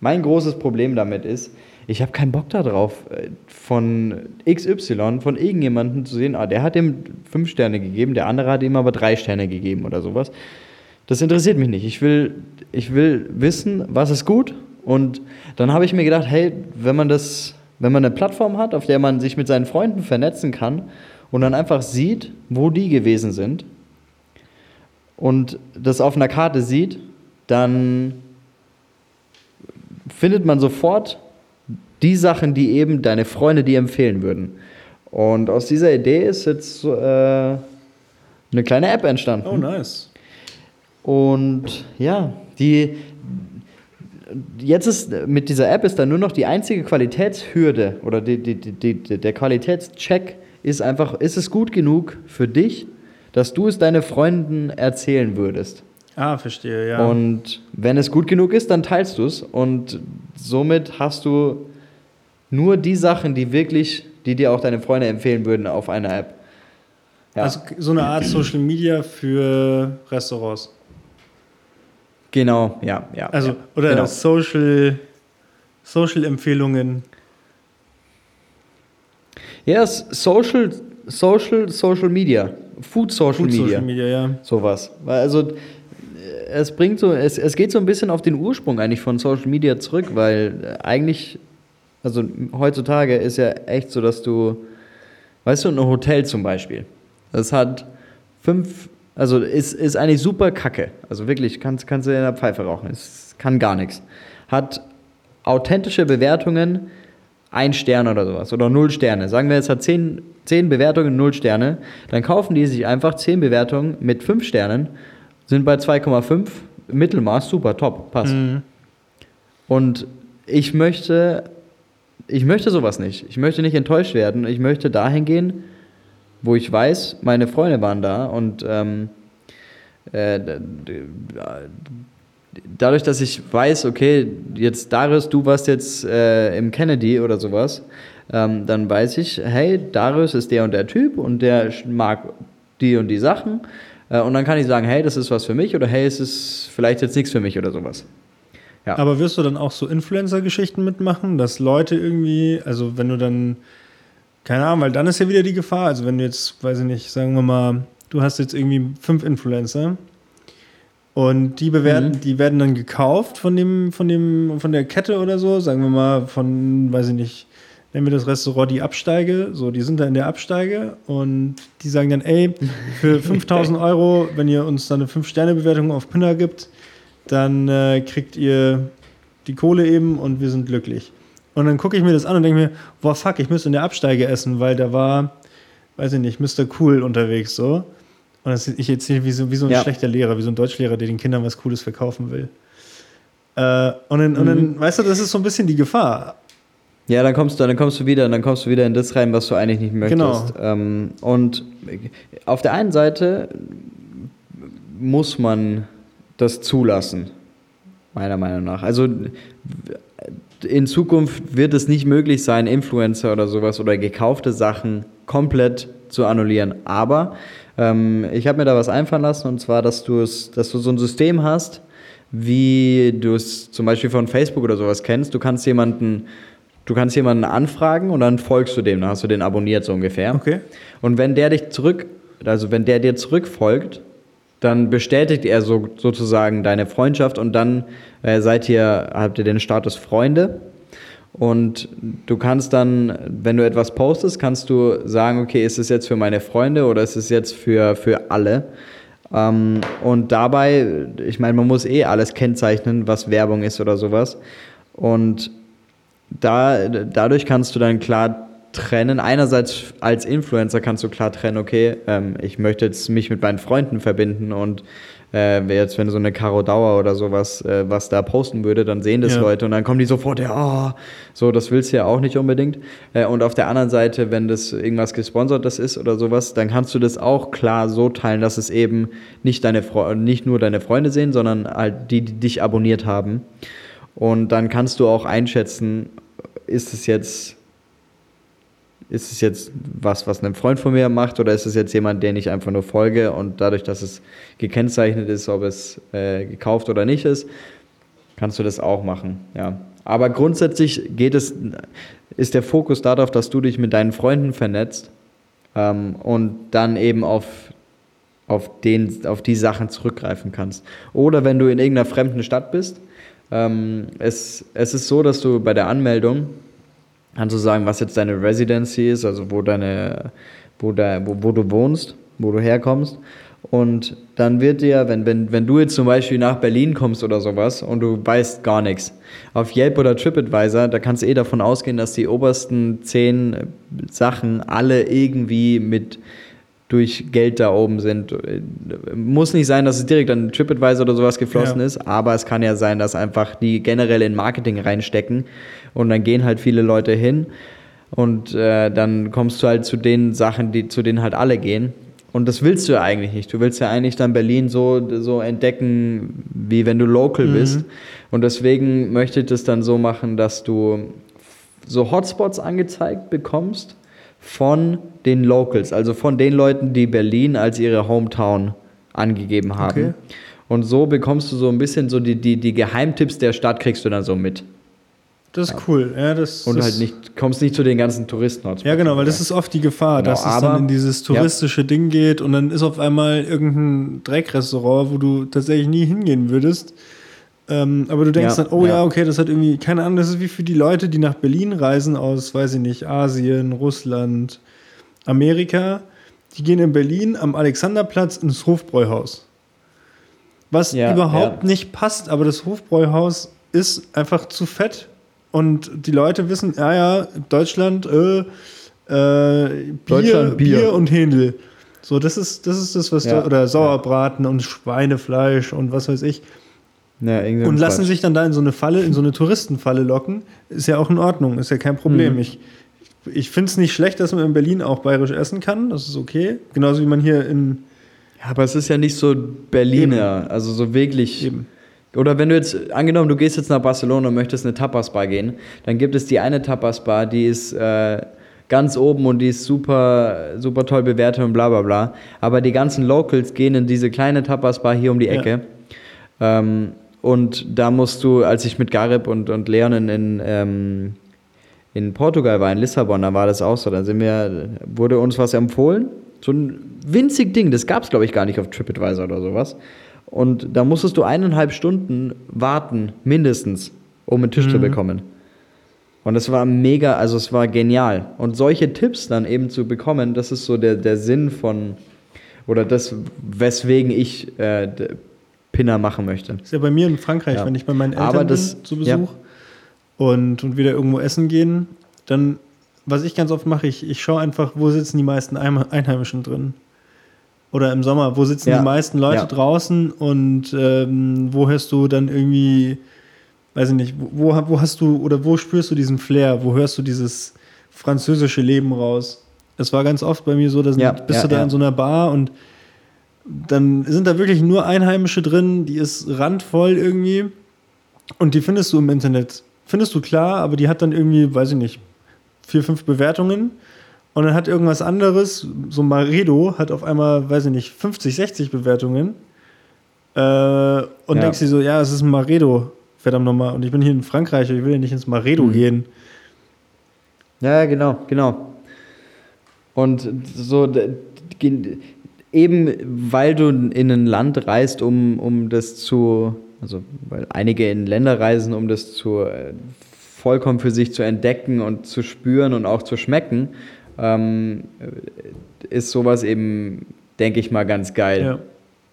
mein großes Problem damit ist, ich habe keinen Bock darauf, äh, von XY, von irgendjemandem zu sehen, ah, der hat ihm fünf Sterne gegeben, der andere hat ihm aber drei Sterne gegeben oder sowas. Das interessiert mich nicht. Ich will, ich will wissen, was ist gut. Und dann habe ich mir gedacht, hey, wenn man das, wenn man eine Plattform hat, auf der man sich mit seinen Freunden vernetzen kann und dann einfach sieht, wo die gewesen sind und das auf einer Karte sieht, dann findet man sofort die Sachen, die eben deine Freunde dir empfehlen würden. Und aus dieser Idee ist jetzt äh, eine kleine App entstanden. Oh, nice. Und ja, die jetzt ist mit dieser App ist dann nur noch die einzige Qualitätshürde oder die, die, die, der Qualitätscheck ist einfach, ist es gut genug für dich, dass du es deinen Freunden erzählen würdest. Ah, verstehe, ja. Und wenn es gut genug ist, dann teilst du es und somit hast du nur die Sachen, die wirklich, die dir auch deine Freunde empfehlen würden auf einer App. Ja. Also so eine Art Social Media für Restaurants. Genau, ja, ja. Also, ja, oder genau. Social, Social Empfehlungen. Ja, Social, Social, Social Media. Food Social Food Media. Social Media, ja. Sowas. Also es bringt so, es, es geht so ein bisschen auf den Ursprung eigentlich von Social Media zurück, weil äh, eigentlich, also heutzutage ist ja echt so, dass du, weißt du, ein Hotel zum Beispiel, das hat fünf, also ist, ist eigentlich super kacke. Also wirklich, kannst, kannst du in der Pfeife rauchen. Es kann gar nichts. Hat authentische Bewertungen, ein Stern oder sowas oder null Sterne. Sagen wir, es hat zehn, zehn Bewertungen, null Sterne. Dann kaufen die sich einfach zehn Bewertungen mit fünf Sternen, sind bei 2,5, Mittelmaß, super, top, passt. Mhm. Und ich möchte, ich möchte sowas nicht. Ich möchte nicht enttäuscht werden. Ich möchte dahin gehen, wo ich weiß, meine Freunde waren da und ähm, äh, dadurch, dass ich weiß, okay, jetzt Darius, du warst jetzt äh, im Kennedy oder sowas, ähm, dann weiß ich, hey, Darius ist der und der Typ und der mag die und die Sachen. Äh, und dann kann ich sagen, hey, das ist was für mich oder hey, es ist vielleicht jetzt nichts für mich oder sowas. Ja. Aber wirst du dann auch so Influencer-Geschichten mitmachen, dass Leute irgendwie, also wenn du dann, keine Ahnung, weil dann ist ja wieder die Gefahr, also wenn du jetzt, weiß ich nicht, sagen wir mal, du hast jetzt irgendwie fünf Influencer und die bewerten, Mhm. die werden dann gekauft von dem, von dem, von der Kette oder so, sagen wir mal, von, weiß ich nicht, nennen wir das Restaurant die Absteige, so, die sind da in der Absteige und die sagen dann, ey, für 5000 Euro, wenn ihr uns dann eine 5-Sterne-Bewertung auf Pinner gibt, dann äh, kriegt ihr die Kohle eben und wir sind glücklich. Und dann gucke ich mir das an und denke mir, boah, fuck, ich müsste in der Absteige essen, weil da war weiß ich nicht, Mr. Cool unterwegs so. Und das, ich erzähle wie so, wie so ein Ja. schlechter Lehrer, wie so ein Deutschlehrer, der den Kindern was Cooles verkaufen will. Äh, und, dann, und dann, Mhm. weißt du, das ist so ein bisschen die Gefahr. Ja, dann kommst du, dann kommst du wieder, dann kommst du wieder in das rein, was du eigentlich nicht möchtest. Genau. Ähm, und auf der einen Seite muss man das zulassen, meiner Meinung nach. Also in Zukunft wird es nicht möglich sein, Influencer oder sowas oder gekaufte Sachen komplett zu annullieren. Aber ähm, ich habe mir da was einfallen lassen und zwar, dass du es, dass du so ein System hast, wie du es zum Beispiel von Facebook oder sowas kennst. Du kannst jemanden, du kannst jemanden anfragen und dann folgst du dem, dann hast du den abonniert so ungefähr. Okay. Und wenn der dich zurück, also wenn der dir zurückfolgt, dann bestätigt er so, sozusagen deine Freundschaft und dann äh, seid ihr, habt ihr den Status Freunde. Und du kannst dann, wenn du etwas postest, kannst du sagen, okay, ist es jetzt für meine Freunde oder ist es jetzt für, für alle? Ähm, und dabei, ich meine, man muss eh alles kennzeichnen, was Werbung ist oder sowas. Und da, dadurch kannst du dann klar trennen. Einerseits als Influencer kannst du klar trennen, okay, ähm, ich möchte jetzt mich mit meinen Freunden verbinden und äh, jetzt, wenn so eine Caro Dauer oder sowas, äh, was da posten würde, dann sehen das Ja. Leute und dann kommen die sofort, ja, oh, so, das willst du ja auch nicht unbedingt. Äh, und auf der anderen Seite, wenn das irgendwas gesponsertes ist oder sowas, dann kannst du das auch klar so teilen, dass es eben nicht, deine Fre nicht nur deine Freunde sehen, sondern halt die, die dich abonniert haben. Und dann kannst du auch einschätzen, ist es jetzt ist es jetzt was, was ein Freund von mir macht oder ist es jetzt jemand, den ich einfach nur folge und dadurch, dass es gekennzeichnet ist, ob es äh, gekauft oder nicht ist, kannst du das auch machen, ja. Aber grundsätzlich geht es, ist der Fokus darauf, dass du dich mit deinen Freunden vernetzt ähm, und dann eben auf, auf, den, auf die Sachen zurückgreifen kannst. Oder wenn du in irgendeiner fremden Stadt bist, ähm, es, es ist so, dass du bei der Anmeldung kannst du sagen, was jetzt deine Residency ist, also wo deine, wo, da, wo, wo du wohnst, wo du herkommst. Und dann wird dir, wenn, wenn, wenn du jetzt zum Beispiel nach Berlin kommst oder sowas und du weißt gar nichts, auf Yelp oder TripAdvisor, da kannst du eh davon ausgehen, dass die obersten zehn Sachen alle irgendwie mit durch Geld da oben sind. Muss nicht sein, dass es direkt an TripAdvisor oder sowas geflossen Ja. ist, aber es kann ja sein, dass einfach die generell in Marketing reinstecken und dann gehen halt viele Leute hin und äh, dann kommst du halt zu den Sachen, die, zu denen halt alle gehen. Und das willst du ja eigentlich nicht. Du willst ja eigentlich dann Berlin so, so entdecken, wie wenn du local Mhm. bist. Und deswegen möchte ich das dann so machen, dass du so Hotspots angezeigt bekommst von den Locals, also von den Leuten, die Berlin als ihre Hometown angegeben haben. Okay. Und so bekommst du so ein bisschen so die, die, die Geheimtipps der Stadt kriegst du dann so mit. Das ist cool. Ja, das, Und das, halt nicht, kommst nicht zu den ganzen Touristen. Ja, genau, weil das ist oft die Gefahr, Genau, dass es dann in dieses touristische Ding geht und dann ist auf einmal irgendein Dreckrestaurant, wo du tatsächlich nie hingehen würdest. Ähm, aber du denkst Ja, dann, oh ja. ja. okay, das hat irgendwie, keine Ahnung, das ist wie für die Leute, die nach Berlin reisen aus, weiß ich nicht, Asien, Russland, Amerika. Die gehen in Berlin am Alexanderplatz ins Hofbräuhaus. Was Ja, überhaupt ja. nicht passt, aber das Hofbräuhaus ist einfach zu fett. Und die Leute wissen, ja, ja, Deutschland, äh, äh, Bier, Deutschland, Bier. Bier. und Händel. So, das ist, das ist das, was Ja, da, oder Sauerbraten und Schweinefleisch und was weiß ich. Ja, Und lassen Quatsch. sich dann da in so eine Falle, in so eine Touristenfalle locken. Ist ja auch in Ordnung, ist ja kein Problem. Mhm. Ich, ich finde es nicht schlecht, dass man in Berlin auch bayerisch essen kann. Das ist okay. Genauso wie man hier in. Ja, aber es ist ja nicht so Berliner, also so wirklich. Eben. Oder wenn du jetzt, angenommen, du gehst jetzt nach Barcelona und möchtest eine Tapas-Bar gehen, dann gibt es die eine Tapas-Bar, die ist äh, ganz oben und die ist super, super toll bewertet und bla bla bla. Aber die ganzen Locals gehen in diese kleine Tapas-Bar hier um die Ja. Ecke. Ähm, und da musst du, als ich mit Garib und, und Leon in, in, ähm, in Portugal war, in Lissabon, da war das auch so. Da sind wir, wurde uns was empfohlen. So ein winzig Ding, das gab es, glaube ich, gar nicht auf TripAdvisor oder sowas. Und da musstest du eineinhalb Stunden warten, mindestens, um einen Tisch Mhm. zu bekommen. Und es war mega, also es war genial. Und solche Tipps dann eben zu bekommen, das ist so der, der Sinn von, oder das, weswegen ich äh, Pinner machen möchte. Ist ja bei mir in Frankreich, Ja. wenn ich bei meinen Eltern das- bin zu ja. Besuch und, und wieder irgendwo essen gehen, dann was ich ganz oft mache, ich, ich schaue einfach, wo sitzen die meisten Einheimischen drin. Oder im Sommer, wo sitzen ja. die meisten Leute ja. draußen und ähm, wo hörst du dann irgendwie, weiß ich nicht, wo, wo hast du oder wo spürst du diesen Flair, wo hörst du dieses französische Leben raus? Es war ganz oft bei mir so, dass ja, bist du da in so einer Bar und dann sind da wirklich nur Einheimische drin, die ist randvoll irgendwie und die findest du im Internet. Findest du klar, aber die hat dann irgendwie, weiß ich nicht, vier, fünf Bewertungen und dann hat irgendwas anderes, so Maredo, hat auf einmal, weiß ich nicht, 50, 60 Bewertungen. Äh, und ja. denkst dir so, ja, es ist ein Maredo, verdammt nochmal. Und ich bin hier in Frankreich, ich will ja nicht ins Maredo mhm. gehen. Ja, genau, genau. Und so, eben weil du in ein Land reist, um, um das zu, also weil einige in Länder reisen, um das zu äh, vollkommen für sich zu entdecken und zu spüren und auch zu schmecken, ähm, ist sowas eben, denke ich mal, ganz geil, ja.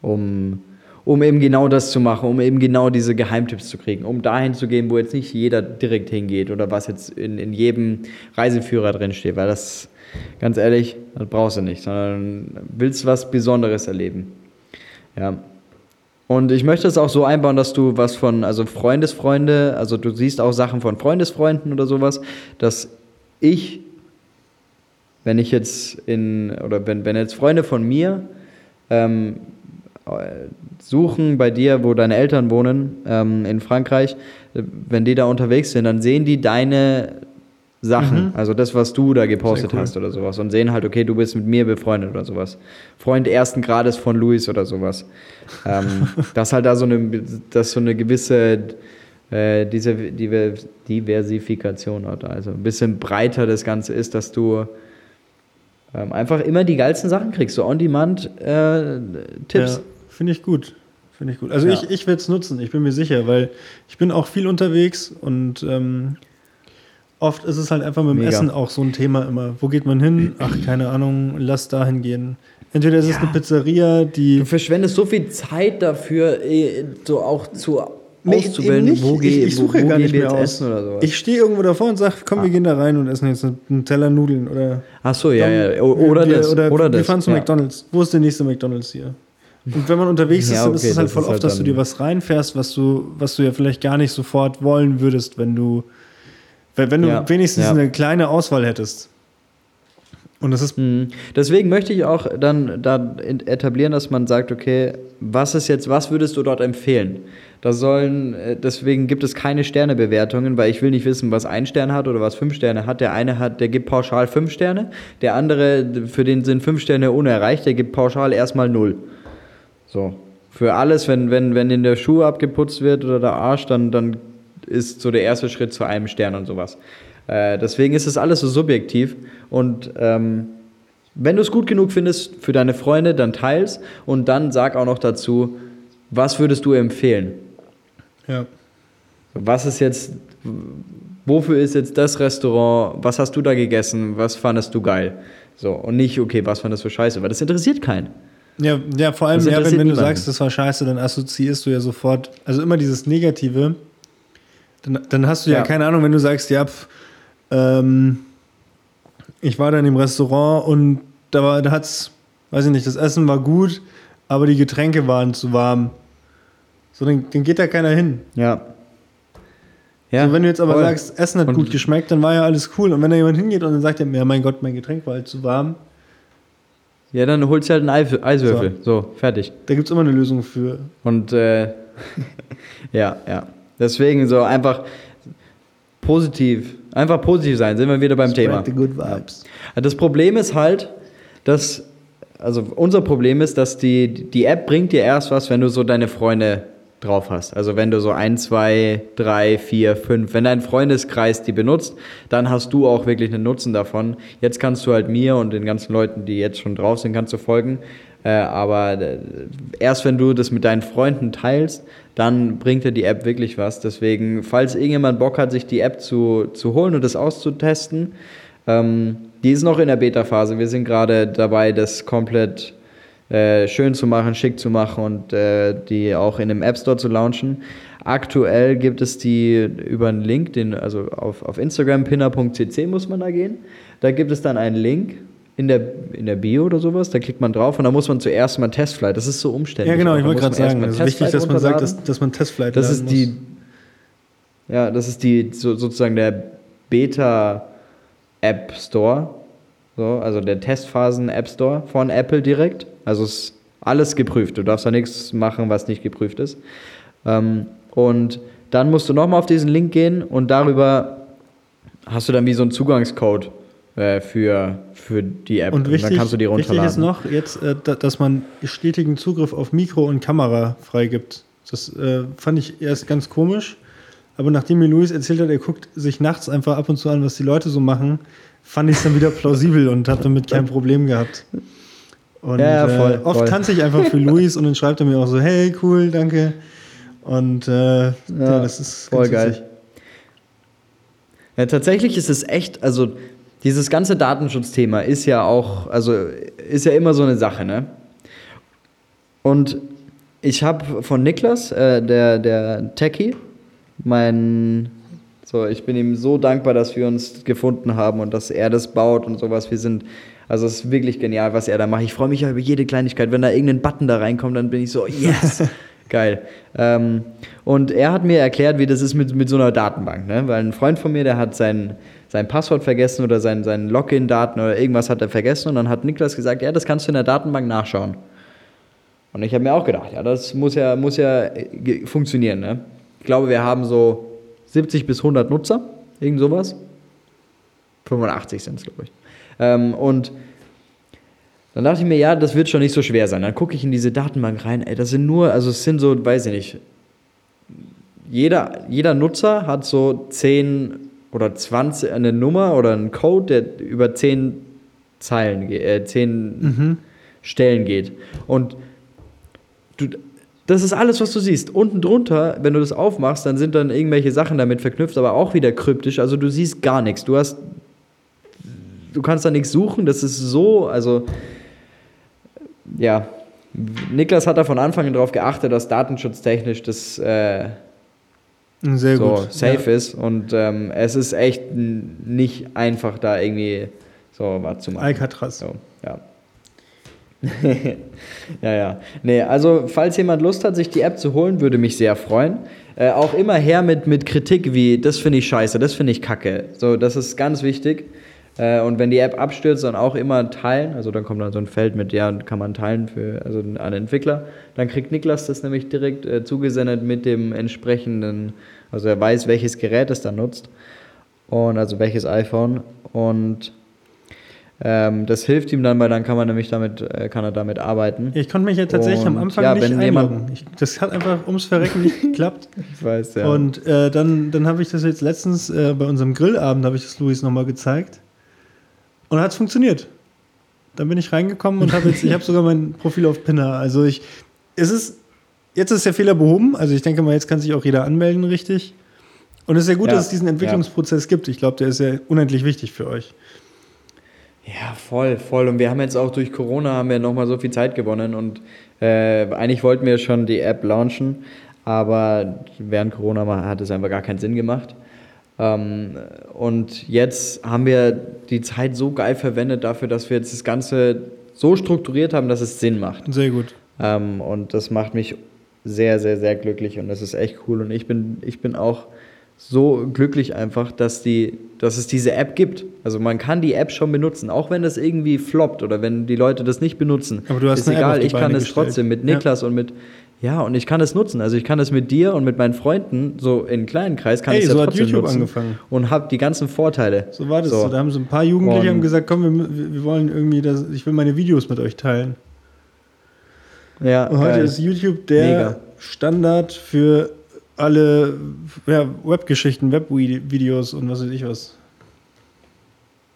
um, um eben genau das zu machen, um eben genau diese Geheimtipps zu kriegen, um dahin zu gehen, wo jetzt nicht jeder direkt hingeht oder was jetzt in, in jedem Reiseführer drinsteht, weil das, ganz ehrlich, das brauchst du nicht, sondern willst was Besonderes erleben. Ja. Und ich möchte es auch so einbauen, dass du was von, also Freundesfreunde, also du siehst auch Sachen von Freundesfreunden oder sowas, dass ich wenn ich jetzt in, oder wenn, wenn jetzt Freunde von mir ähm, suchen bei dir, wo deine Eltern wohnen, ähm, in Frankreich, wenn die da unterwegs sind, dann sehen die deine Sachen, mhm. also das, was du da gepostet cool. hast oder sowas und sehen halt, okay, du bist mit mir befreundet oder sowas. Freund ersten Grades von Luis oder sowas. ähm, dass halt da so eine, dass so eine gewisse äh, diese Diversifikation hat, also ein bisschen breiter das Ganze ist, dass du ähm, einfach immer die geilsten Sachen kriegst, so On-Demand-Tipps. Äh, ja, Finde ich gut. Finde ich gut. Also ja. ich, ich werde es nutzen, ich bin mir sicher, weil ich bin auch viel unterwegs und ähm, oft ist es halt einfach mit dem Mega. Essen auch so ein Thema immer. Wo geht man hin? Ach, keine Ahnung, lass dahin gehen. Entweder ist ja. es eine Pizzeria, die. Du verschwendest so viel Zeit dafür, eh, so auch zu auszuwählen, wo, ich, ich suche wo, wo gar nicht mehr aus. Oder sowas. Ich stehe irgendwo davor und sage, komm, ah. wir gehen da rein und essen jetzt einen Teller Nudeln oder. Ach so, ja, ja. Oder wir, das. Oder, oder wir fahren zu ja. McDonalds. Wo ist der nächste McDonalds hier? Und wenn man unterwegs ist, ja, okay, dann ist es halt voll oft, halt dass du dir was reinfährst, was du, was du ja vielleicht gar nicht sofort wollen würdest, wenn du, wenn du ja, wenigstens eine kleine Auswahl hättest. Und das ist. Mhm. Deswegen möchte ich auch dann da etablieren, dass man sagt, okay, was ist jetzt, was würdest du dort empfehlen? Da sollen, äh, deswegen gibt es keine Sternebewertungen, weil ich will nicht wissen, was ein Stern hat oder was fünf Sterne hat. Der eine hat, der gibt pauschal fünf Sterne, der andere, für den sind fünf Sterne unerreicht, der gibt pauschal erstmal null. So. Für alles, wenn, wenn, wenn in der Schuh abgeputzt wird oder der Arsch, dann, dann ist so der erste Schritt zu einem Stern und sowas. Äh, deswegen ist es alles so subjektiv und ähm, wenn du es gut genug findest für deine Freunde, dann teils und dann sag auch noch dazu, was würdest du empfehlen? Ja. Was ist jetzt, wofür ist jetzt das Restaurant, was hast du da gegessen, was fandest du geil? So, und nicht, okay, was fandest du scheiße, weil das interessiert keinen. Ja, ja vor allem, ja, wenn, wenn du sagst, das war scheiße, dann assoziierst du ja sofort, also immer dieses Negative, dann, dann hast du ja, ja keine Ahnung, wenn du sagst, ja, pf, ähm, ich war da in dem Restaurant und da, war, da hat's, weiß ich nicht, das Essen war gut, aber die Getränke waren zu warm. So, dann, dann geht da keiner hin. Ja. Ja, so, wenn du jetzt aber voll. sagst, Essen hat und gut geschmeckt, dann war ja alles cool. Und wenn da jemand hingeht und dann sagt er, ja, mein Gott, mein Getränk war halt zu warm. Ja, dann holst du halt einen Eiswürfel. So, so fertig. Da gibt es immer eine Lösung für. Und äh, ja, ja. Deswegen so einfach positiv, einfach positiv sein, sind wir wieder beim Spread Thema. The good vibes. Das Problem ist halt, dass, also unser Problem ist, dass die, die App bringt dir erst was, wenn du so deine Freunde drauf hast. Also wenn du so ein, zwei, drei, vier, fünf, wenn dein Freundeskreis die benutzt, dann hast du auch wirklich einen Nutzen davon. Jetzt kannst du halt mir und den ganzen Leuten, die jetzt schon drauf sind, kannst du folgen. Äh, aber äh, erst wenn du das mit deinen Freunden teilst, dann bringt dir die App wirklich was. Deswegen, falls irgendjemand Bock hat, sich die App zu, zu holen und das auszutesten, ähm, die ist noch in der Beta-Phase. Wir sind gerade dabei, das komplett äh, schön zu machen, schick zu machen und äh, die auch in dem App Store zu launchen. Aktuell gibt es die über einen Link, den, also auf, auf Instagram pinner.cc muss man da gehen. Da gibt es dann einen Link in der, in der Bio oder sowas, da klickt man drauf und da muss man zuerst mal Testflight. Das ist so umständlich. Ja, genau, ich wollte gerade sagen, es ist wichtig, dass man sagt, dass, dass man Testflight Das ist die, muss. ja, das ist die so, sozusagen der Beta App Store, so, also der Testphasen App Store von Apple direkt. Also ist alles geprüft. Du darfst da nichts machen, was nicht geprüft ist. Ähm, und dann musst du nochmal auf diesen Link gehen und darüber hast du dann wie so einen Zugangscode äh, für, für die App. Und wichtig, dann kannst du die wichtig runterladen. ist noch jetzt, äh, da- dass man stetigen Zugriff auf Mikro und Kamera freigibt. Das äh, fand ich erst ganz komisch. Aber nachdem mir Luis erzählt hat, er guckt sich nachts einfach ab und zu an, was die Leute so machen, fand ich es dann wieder plausibel und habe damit kein Problem gehabt. Und Ja, ja, voll, äh, oft voll. tanze ich einfach für Luis und dann schreibt er mir auch so, hey, cool, danke. Und äh, ja, das ist voll geil. Ja, tatsächlich ist es echt, also dieses ganze Datenschutzthema ist ja auch, also ist ja immer so eine Sache, ne? Und ich habe von Niklas, äh, der, der Techie, mein, so, ich bin ihm so dankbar, dass wir uns gefunden haben und dass er das baut und sowas. Wir sind, also es ist wirklich genial, was er da macht. Ich freue mich ja über jede Kleinigkeit. Wenn da irgendein Button da reinkommt, dann bin ich so, yes! Geil. Ähm, und er hat mir erklärt, wie das ist mit, mit so einer Datenbank, ne? Weil ein Freund von mir, der hat sein, sein Passwort vergessen oder sein, sein Login-Daten oder irgendwas hat er vergessen und dann hat Niklas gesagt, ja, das kannst du in der Datenbank nachschauen. Und ich habe mir auch gedacht, ja, das muss ja, muss ja äh, funktionieren. Ne? Ich glaube, wir haben so 70 bis 100 Nutzer, irgend sowas. 85 sind es, glaube ich. Ähm, und dann dachte ich mir, ja, das wird schon nicht so schwer sein. Dann gucke ich in diese Datenbank rein. Ey, das sind nur, also es sind so, weiß ich nicht, jeder, jeder Nutzer hat so 10 oder 20, eine Nummer oder einen Code, der über 10 Zeilen, äh, 10 Stellen geht. Und du, das ist alles, was du siehst. Unten drunter, wenn du das aufmachst, dann sind dann irgendwelche Sachen damit verknüpft, aber auch wieder kryptisch. Also du siehst gar nichts. Du hast, du kannst da nichts suchen. Das ist so, also ja. Niklas hat da von Anfang an darauf geachtet, dass datenschutztechnisch das äh, Sehr so gut. safe ist. Und ähm, es ist echt nicht einfach, da irgendwie so was zu Ja. machen. Alcatraz. So, ja. ja, ja. Nee, also falls jemand Lust hat, sich die App zu holen, würde mich sehr freuen. Äh, auch immer her mit, mit Kritik wie, das finde ich scheiße, das finde ich kacke. So, das ist ganz wichtig. Äh, und wenn die App abstürzt, dann auch immer teilen. Also dann kommt dann so ein Feld mit, ja, kann man teilen für also an Entwickler. Dann kriegt Niklas das nämlich direkt äh, zugesendet mit dem entsprechenden, also er weiß, welches Gerät es dann nutzt. Und also welches iPhone. Und ähm, das hilft ihm dann, weil dann kann man nämlich damit, äh, kann er damit arbeiten. Ich konnte mich ja tatsächlich am Und, Anfang ja, nicht einloggen. Ich, das hat einfach ums Verrecken nicht geklappt. Ich weiß, ja. Und äh, dann, dann habe ich das jetzt letztens äh, bei unserem Grillabend, habe ich das Luis nochmal gezeigt. Und hat es funktioniert. Dann bin ich reingekommen und habe jetzt, ich habe sogar mein Profil auf Pinner. Also ich, es ist, jetzt ist der Fehler behoben. Also ich denke mal, jetzt kann sich auch jeder anmelden, richtig. Und es ist ja gut, Ja, dass es diesen Entwicklungsprozess gibt. Ich glaube, der ist ja unendlich wichtig für euch. Ja, voll, voll. Und wir haben jetzt auch durch Corona haben wir nochmal so viel Zeit gewonnen und äh, eigentlich wollten wir schon die App launchen, aber während Corona hat es einfach gar keinen Sinn gemacht. Ähm, und jetzt haben wir die Zeit so geil verwendet dafür, dass wir jetzt das Ganze so strukturiert haben, dass es Sinn macht. Sehr gut. Ähm, und das macht mich sehr, sehr, sehr glücklich und das ist echt cool. Und ich bin, ich bin auch so glücklich einfach, dass, die, dass es diese App gibt. Also man kann die App schon benutzen, auch wenn das irgendwie floppt oder wenn die Leute das nicht benutzen. Aber du hast ist eine App auf egal, die ich kann es trotzdem mit Ja. Niklas und mit ja, und ich kann es nutzen. Also ich kann es mit dir und mit meinen Freunden so in kleinen Kreis kann Ey, ich es so ja hat trotzdem YouTube nutzen angefangen. und habe die ganzen Vorteile. So war das. So. So. Da haben so ein paar Jugendliche Und- haben gesagt, komm, wir, wir wollen irgendwie, das, ich will meine Videos mit euch teilen. Ja, Und heute geil. ist YouTube der Mega. Standard für alle ja, Webgeschichten, Webvideos und was weiß ich was.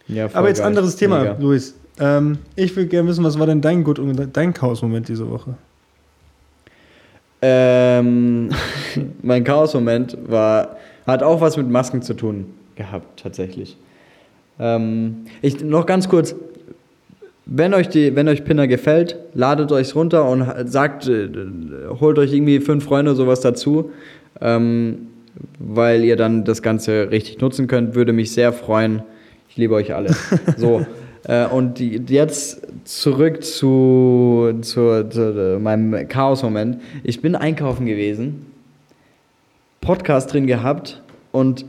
ja, Aber jetzt geil. anderes Thema, Mega. Luis. Ähm, ich will gerne wissen, was war denn dein Gut und dein Chaos-Moment diese Woche? Ähm, mein Chaos-Moment war, hat auch was mit Masken zu tun gehabt, tatsächlich. Ähm, ich, noch ganz kurz, wenn euch, die, wenn euch Pinner gefällt, ladet euch runter und sagt, äh, holt euch irgendwie fünf Freunde oder sowas dazu. Ähm, weil ihr dann das Ganze richtig nutzen könnt. Würde mich sehr freuen. Ich liebe euch alle. So, äh, und die, jetzt zurück zu, zu, zu meinem Chaos-Moment. Ich bin einkaufen gewesen, Podcast drin gehabt und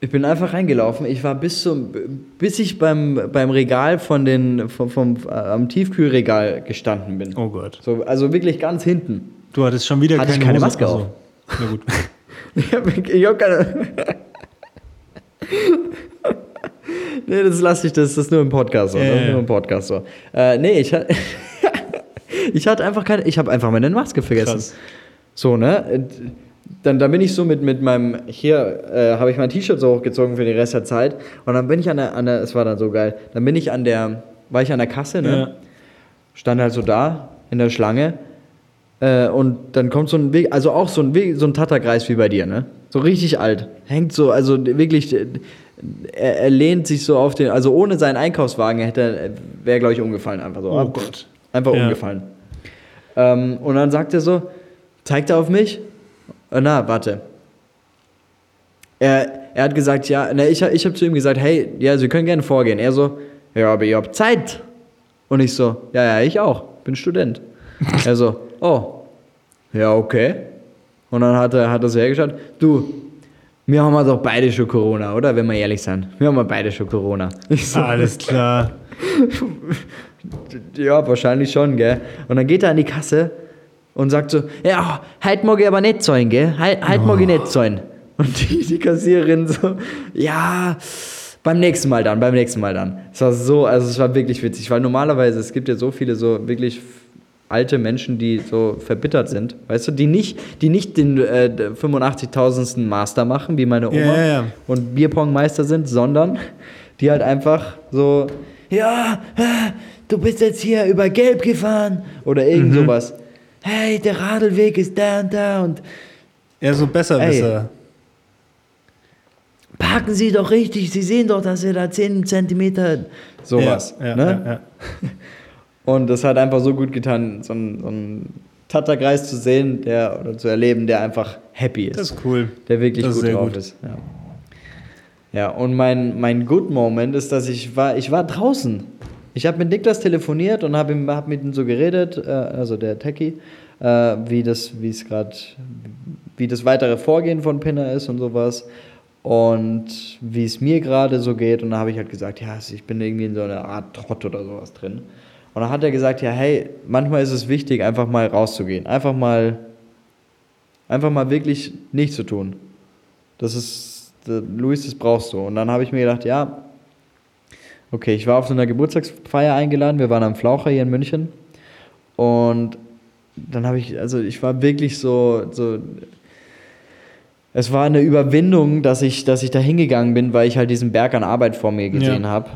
ich bin einfach reingelaufen. Ich war bis zum, bis ich beim, beim Regal von den, vom, vom, äh, am Tiefkühlregal gestanden bin. Oh Gott. So, also wirklich ganz hinten. Du hattest schon wieder Hatte ich keine, keine Hose- Maske auf. Na gut. Ich hab, ich hab keine. nee, das lasse ich, das, das ist nur im Podcast so. Ist ja, nur im Podcast so. Äh, nee, ich, ha- ich hatte einfach keine, ich habe einfach meine Maske vergessen. Krass. So, ne? Dann, dann bin ich so mit, mit meinem, hier äh, habe ich mein T-Shirt so hochgezogen für den Rest der Zeit. Und dann bin ich an der, an der, es war dann so geil, dann bin ich an der, war ich an der Kasse, ne? Ja. stand halt so da in der Schlange äh, und dann kommt so ein Weg, also auch so ein Weg, so ein Tatterkreis wie bei dir, ne? So richtig alt. Hängt so, also wirklich, äh, er, er lehnt sich so auf den, also ohne seinen Einkaufswagen hätte, wäre glaube ich umgefallen einfach so. Oh Ab- Gott. Einfach Ja. umgefallen. Ähm, und dann sagt er so, zeigt er auf mich, na, warte. Er, er hat gesagt, ja, ne, ich, ich habe zu ihm gesagt, hey, ja, Sie können gerne vorgehen. Er so, ja, aber ihr habt Zeit. Und ich so, ja, ja, ich auch, bin Student. er so, oh, ja, okay. Und dann hat er, hat er so hergeschaut, du, wir haben ja doch beide schon Corona, oder? Wenn wir ehrlich sind. Wir haben ja beide schon Corona. Ich so, Alles klar. ja, wahrscheinlich schon, gell? Und dann geht er an die Kasse und sagt so, ja, heute mag ich aber nicht zahlen, gell? Heute, heute mag ich nicht zahlen. Und die, die Kassiererin so, ja, beim nächsten Mal dann, beim nächsten Mal dann. Es war so, also es war wirklich witzig, weil normalerweise, es gibt ja so viele so wirklich alte Menschen, die so verbittert sind, weißt du, die nicht, die nicht den äh, 85.000. Master machen, wie meine Oma, Ja, ja, und Bierpongmeister sind, sondern die halt einfach so, ja, äh, du bist jetzt hier über Gelb gefahren oder irgend Mhm. sowas. Hey, der Radlweg ist da und da und Ja, so besser, Ey. besser. parken Sie doch richtig, Sie sehen doch, dass ihr da 10 Zentimeter sowas. Ja, ja, ne? ja, ja. Und das hat einfach so gut getan, so einen, so einen Tatterkreis zu sehen, der oder zu erleben, der einfach happy ist. Das ist cool. der wirklich Das gut drauf gut. ist. Ja, ja und mein, mein Good Moment ist, dass ich war, ich war draußen. Ich habe mit Niklas telefoniert und habe hab mit ihm so geredet, äh, also der Techie, äh, wie das, wie es gerade, wie das weitere Vorgehen von Pinner ist und sowas. Und wie es mir gerade so geht. Und da habe ich halt gesagt, ja, ich bin irgendwie in so einer Art Trott oder sowas drin. Und dann hat er gesagt, ja, hey, manchmal ist es wichtig, einfach mal rauszugehen. Einfach mal, einfach mal wirklich nichts zu tun. Das ist, Luis, das brauchst du. Und dann habe ich mir gedacht, ja, okay, ich war auf so einer Geburtstagsfeier eingeladen. Wir waren am Flaucher hier in München. Und dann habe ich, also ich war wirklich so, so, es war eine Überwindung, dass ich, dass ich da hingegangen bin, weil ich halt diesen Berg an Arbeit vor mir gesehen Ja. habe.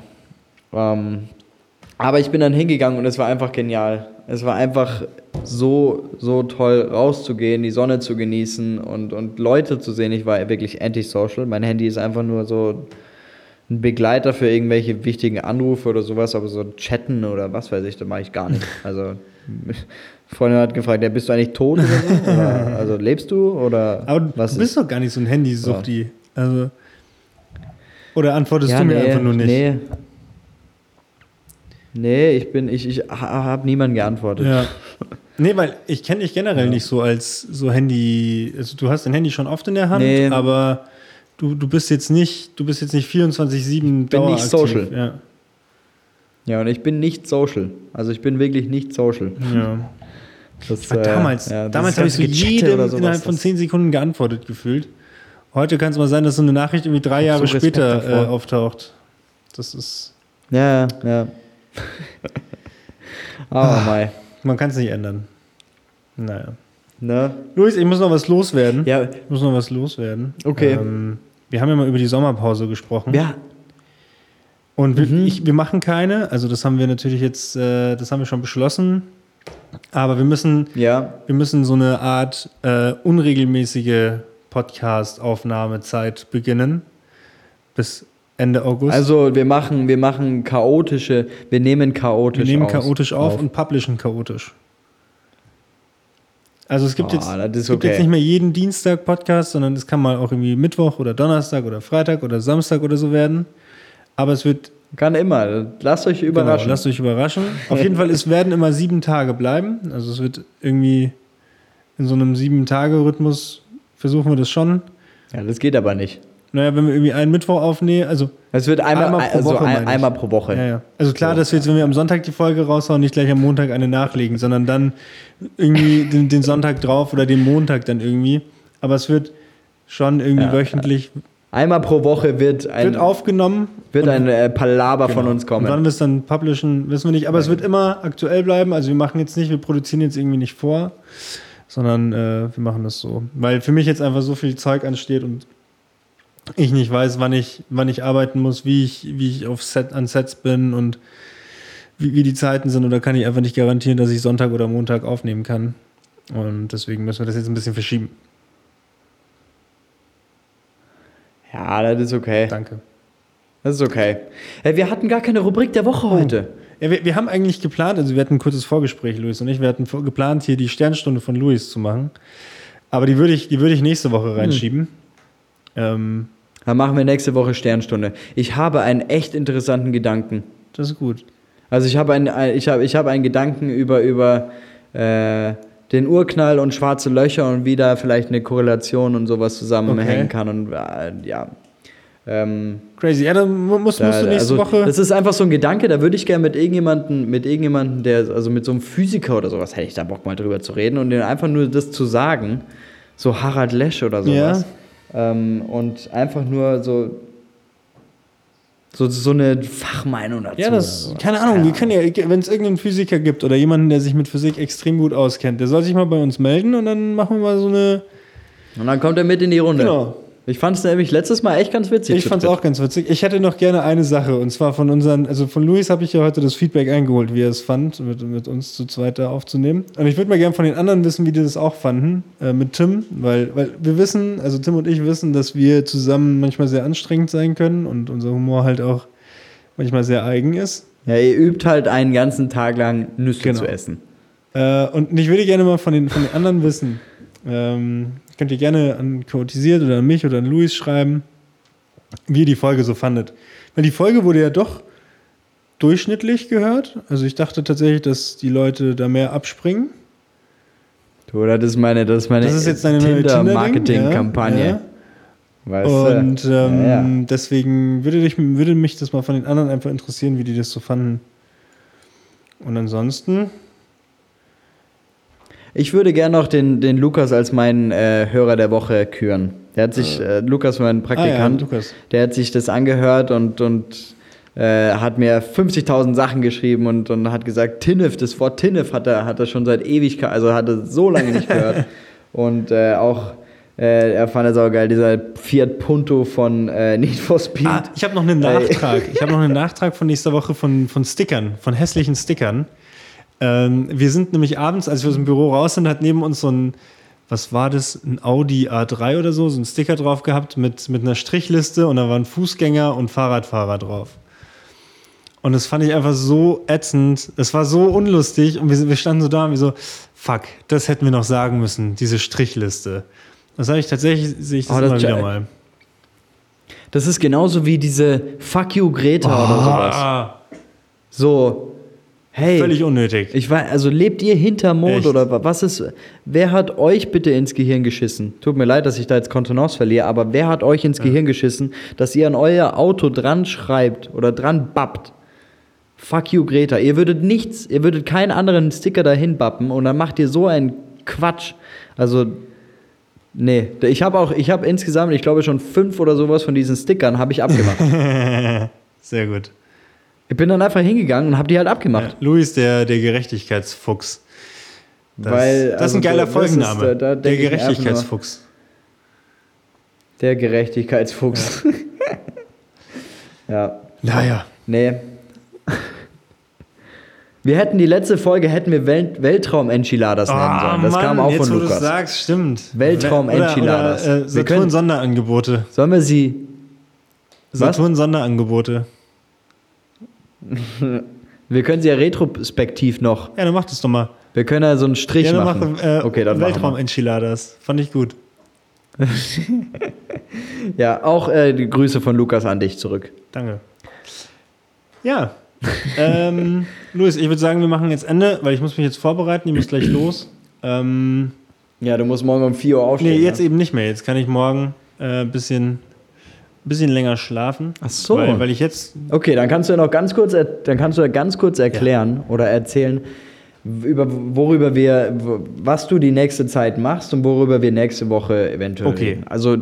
Ähm, aber ich bin dann hingegangen und es war einfach genial. Es war einfach so, so toll, rauszugehen, die Sonne zu genießen und, und Leute zu sehen. Ich war wirklich antisocial. Mein Handy ist einfach nur so ein Begleiter für irgendwelche wichtigen Anrufe oder sowas, aber so chatten oder was weiß ich, da mache ich gar nicht. Also, Freundin hat gefragt, ja, bist du eigentlich tot oder so? Oder, also lebst du oder Aber was du bist ist? doch gar nicht so ein Handysuchti. Also. Oder antwortest du mir einfach nur nicht? Nee. Nee, ich bin, ich, ich habe niemanden geantwortet. Ja. Nee, weil ich kenne dich generell nicht so als so Handy. Also du hast dein Handy schon oft in der Hand, Nee. aber du, du bist jetzt nicht, du bist jetzt nicht 24-7 bin nicht daueraktiv. social. Ja. Ja, und ich bin nicht social. Also ich bin wirklich nicht social. ja. Das, Weil äh, damals, ja, damals habe ich so jedem sowas, innerhalb von das- 10 Sekunden geantwortet gefühlt. Heute kann es mal sein, dass so eine Nachricht irgendwie drei Ich Jahre so später äh, auftaucht. Das ist. Ja, ja. Aber mei. Man kann es nicht ändern. Naja. Ne? Luis, ich muss noch was loswerden. Ja, Ich muss noch was loswerden. Okay. Ähm, wir haben ja mal über die Sommerpause gesprochen. ja, Und wir, Mhm. ich, wir machen keine. Also das haben wir natürlich jetzt, äh, das haben wir schon beschlossen. Aber wir müssen, ja. wir müssen so eine Art äh, unregelmäßige Podcast-Aufnahmezeit beginnen. Bis Ende August. Also wir machen, wir machen chaotische, wir nehmen chaotisch wir nehmen chaotisch auf, und publishen chaotisch. Also es gibt, Oh, jetzt, es gibt okay. jetzt nicht mehr jeden Dienstag Podcast, sondern es kann mal auch irgendwie Mittwoch oder Donnerstag oder Freitag oder Samstag oder so werden. Aber es wird Kann immer. Lasst euch überraschen. Genau, lasst euch überraschen. Auf jeden Fall, es werden immer sieben Tage bleiben. Also es wird irgendwie in so einem Sieben-Tage-Rhythmus versuchen wir das schon. ja, das geht aber nicht. Naja, wenn wir irgendwie einen Mittwoch aufnehmen, also Es wird einmal, Einmal pro also Woche, ein, meine ich. einmal pro Woche. ja, ja. Also klar, So. dass wir jetzt, wenn wir am Sonntag die Folge raushauen, nicht gleich am Montag eine nachlegen, sondern dann irgendwie den, den Sonntag drauf oder den Montag dann irgendwie. Aber es wird schon irgendwie Ja. wöchentlich Einmal pro Woche wird ein, wird aufgenommen. wird ein äh, Palaver von Genau. uns Und wann kommen. wir es dann publishen, wissen wir nicht. Aber es wird immer aktuell bleiben. Also wir machen jetzt nicht, wir produzieren jetzt irgendwie nicht vor, sondern äh, wir machen das so. Weil für mich jetzt einfach so viel Zeug ansteht und ich nicht weiß, wann ich, wann ich arbeiten muss, wie ich, wie ich auf Set, an Sets bin und wie, wie die Zeiten sind. Oder kann ich einfach nicht garantieren, dass ich Sonntag oder Montag aufnehmen kann. Und deswegen müssen wir das jetzt ein bisschen verschieben. Ja, das ist okay. Danke. Das ist okay. Hey, wir hatten gar keine Rubrik der Woche heute. Ja, wir, wir haben eigentlich geplant, also wir hatten ein kurzes Vorgespräch, Luis und ich, wir hatten geplant, hier die Sternstunde von Luis zu machen. Aber die würde ich, die würde ich nächste Woche reinschieben. Ähm, Dann machen wir nächste Woche Sternstunde. Ich habe einen echt interessanten Gedanken. das ist gut. Also ich habe einen, ein- ich habe, ich habe einen Gedanken über, über äh, den Urknall und schwarze Löcher und wie da vielleicht eine Korrelation und sowas zusammenhängen Okay. kann. Und äh, ja. Ähm, Crazy. Ja, dann mu- musst, da, musst du nächste also, Woche. Das ist einfach so ein Gedanke, da würde ich gerne mit irgendjemandem, mit irgendjemandem, der, also mit so einem Physiker oder sowas, hätte ich da Bock mal drüber zu reden und denen einfach nur das zu sagen, so Harald Lesch oder sowas. Ähm, und einfach nur so, so, so eine Fachmeinung dazu. ja, das, keine Ahnung, wir können ja, wenn es irgendeinen Physiker gibt oder jemanden, der sich mit Physik extrem gut auskennt, der soll sich mal bei uns melden und dann machen wir mal so eine. Und dann kommt er mit in die Runde. Genau. Ich fand es nämlich letztes Mal echt ganz witzig. Ich fand es auch ganz witzig. Ich hätte noch gerne eine Sache und zwar von unseren, also von Luis habe ich ja heute das Feedback eingeholt, wie er es fand, mit, mit uns zu zweit da aufzunehmen. Und ich würde mal gerne von den anderen wissen, wie die das auch fanden, äh, mit Tim, weil, weil wir wissen, also Tim und ich wissen, dass wir zusammen manchmal sehr anstrengend sein können und unser Humor halt auch manchmal sehr eigen ist. Ja, ihr übt halt einen ganzen Tag lang Nüsse Genau. zu essen. Äh, und ich würde gerne mal von den, von den anderen wissen. Ähm, könnt ihr gerne an Chaotisiert oder an mich oder an Luis schreiben, wie ihr die Folge so fandet. Weil die Folge wurde ja doch durchschnittlich gehört. Also ich dachte tatsächlich, dass die Leute da mehr abspringen. Du, das ist meine, das ist meine Das ist jetzt deine neue Tinder-Marketing-Kampagne. Tinder-Ding, Weißt du? Und ähm, Ja, ja. deswegen würde, dich, würde mich das mal von den anderen einfach interessieren, wie die das so fanden. Und ansonsten, Ich würde gerne noch den, den Lukas als meinen äh, Hörer der Woche küren. Der hat sich, äh, Lukas, mein Praktikant, Lukas. der hat sich das angehört und, und äh, hat mir 50.000 Sachen geschrieben und, und hat gesagt, Tinnef, das Wort Tinnef hat er, hat er schon seit Ewigkeit, also hat er so lange nicht gehört. und äh, auch, äh, er fand es auch geil, dieser Fiat Punto von äh, Need for Speed. Ah, ich habe noch einen Nachtrag. Ich habe noch einen Nachtrag von nächster Woche von, von Stickern, von hässlichen Stickern. Ähm, wir sind nämlich abends, als wir aus dem Büro raus sind, hat neben uns so ein, was war das, ein Audi A3 oder so, so ein Sticker drauf gehabt mit, mit einer Strichliste und da waren Fußgänger und Fahrradfahrer drauf. Und das fand ich einfach so ätzend. Es war so unlustig und wir, wir standen so da und wir so, fuck, das hätten wir noch sagen müssen, diese Strichliste. Das habe ich tatsächlich, sehe ich das Oh, das immer wieder mal. Das ist genauso wie diese Fuck you Greta oder sowas. So, hey. völlig unnötig. Ich weiß, also lebt ihr hinterm Mond Echt? oder wa- was ist. Wer hat euch bitte ins Gehirn geschissen? Tut mir leid, dass ich da jetzt Kontenance verliere, aber wer hat euch ins Gehirn geschissen, dass ihr an euer Auto dran schreibt oder dran bappt? Fuck you, Greta. Ihr würdet nichts, ihr würdet keinen anderen Sticker dahin bappen und dann macht ihr so einen Quatsch. Also, nee. Ich habe auch, ich habe insgesamt, ich glaube schon fünf oder sowas von diesen Stickern habe ich abgemacht. Sehr gut. Ich bin dann einfach hingegangen und habe die halt abgemacht. Ja, Luis, der, der Gerechtigkeitsfuchs. Das, Weil, das ist also, ein geiler das ist, Folgenname. da- da der Gerechtigkeitsfuchs. Der Gerechtigkeitsfuchs. Ja. Naja. Nee. Wir hätten die letzte Folge hätten wir Welt Weltraum-Enchiladas nennen sollen. Das kam auch Ah, jetzt, von wo du Lukas. sagst, stimmt. Weltraum-Enchiladas. Oder, oder, äh, Wir können- Saturn-Sonderangebote. Sollen wir sie. Was? Saturn-Sonderangebote. Wir können sie ja retrospektiv noch. Ja, dann mach das doch mal. Wir können ja so einen Strich Ja, dann machen. mach äh, okay, dann Weltraum-Enchiladas. Fand ich gut. Ja, auch äh, die Grüße von Lukas an dich zurück. Danke. Ja. ähm, Luis, ich würde sagen, wir machen jetzt Ende, weil ich muss mich jetzt vorbereiten, ich muss gleich los. Ähm, Ja, du musst morgen um 4 Uhr aufstehen. nee, jetzt ne? eben nicht mehr. Jetzt kann ich morgen ein äh, bisschen, bisschen länger schlafen. Ach so. Weil, weil ich jetzt Okay, dann kannst du ja noch ganz kurz, dann kannst du ja ganz kurz erklären oder erzählen, über, worüber wir, was du die nächste Zeit machst und worüber wir nächste Woche eventuell Okay. reden. Also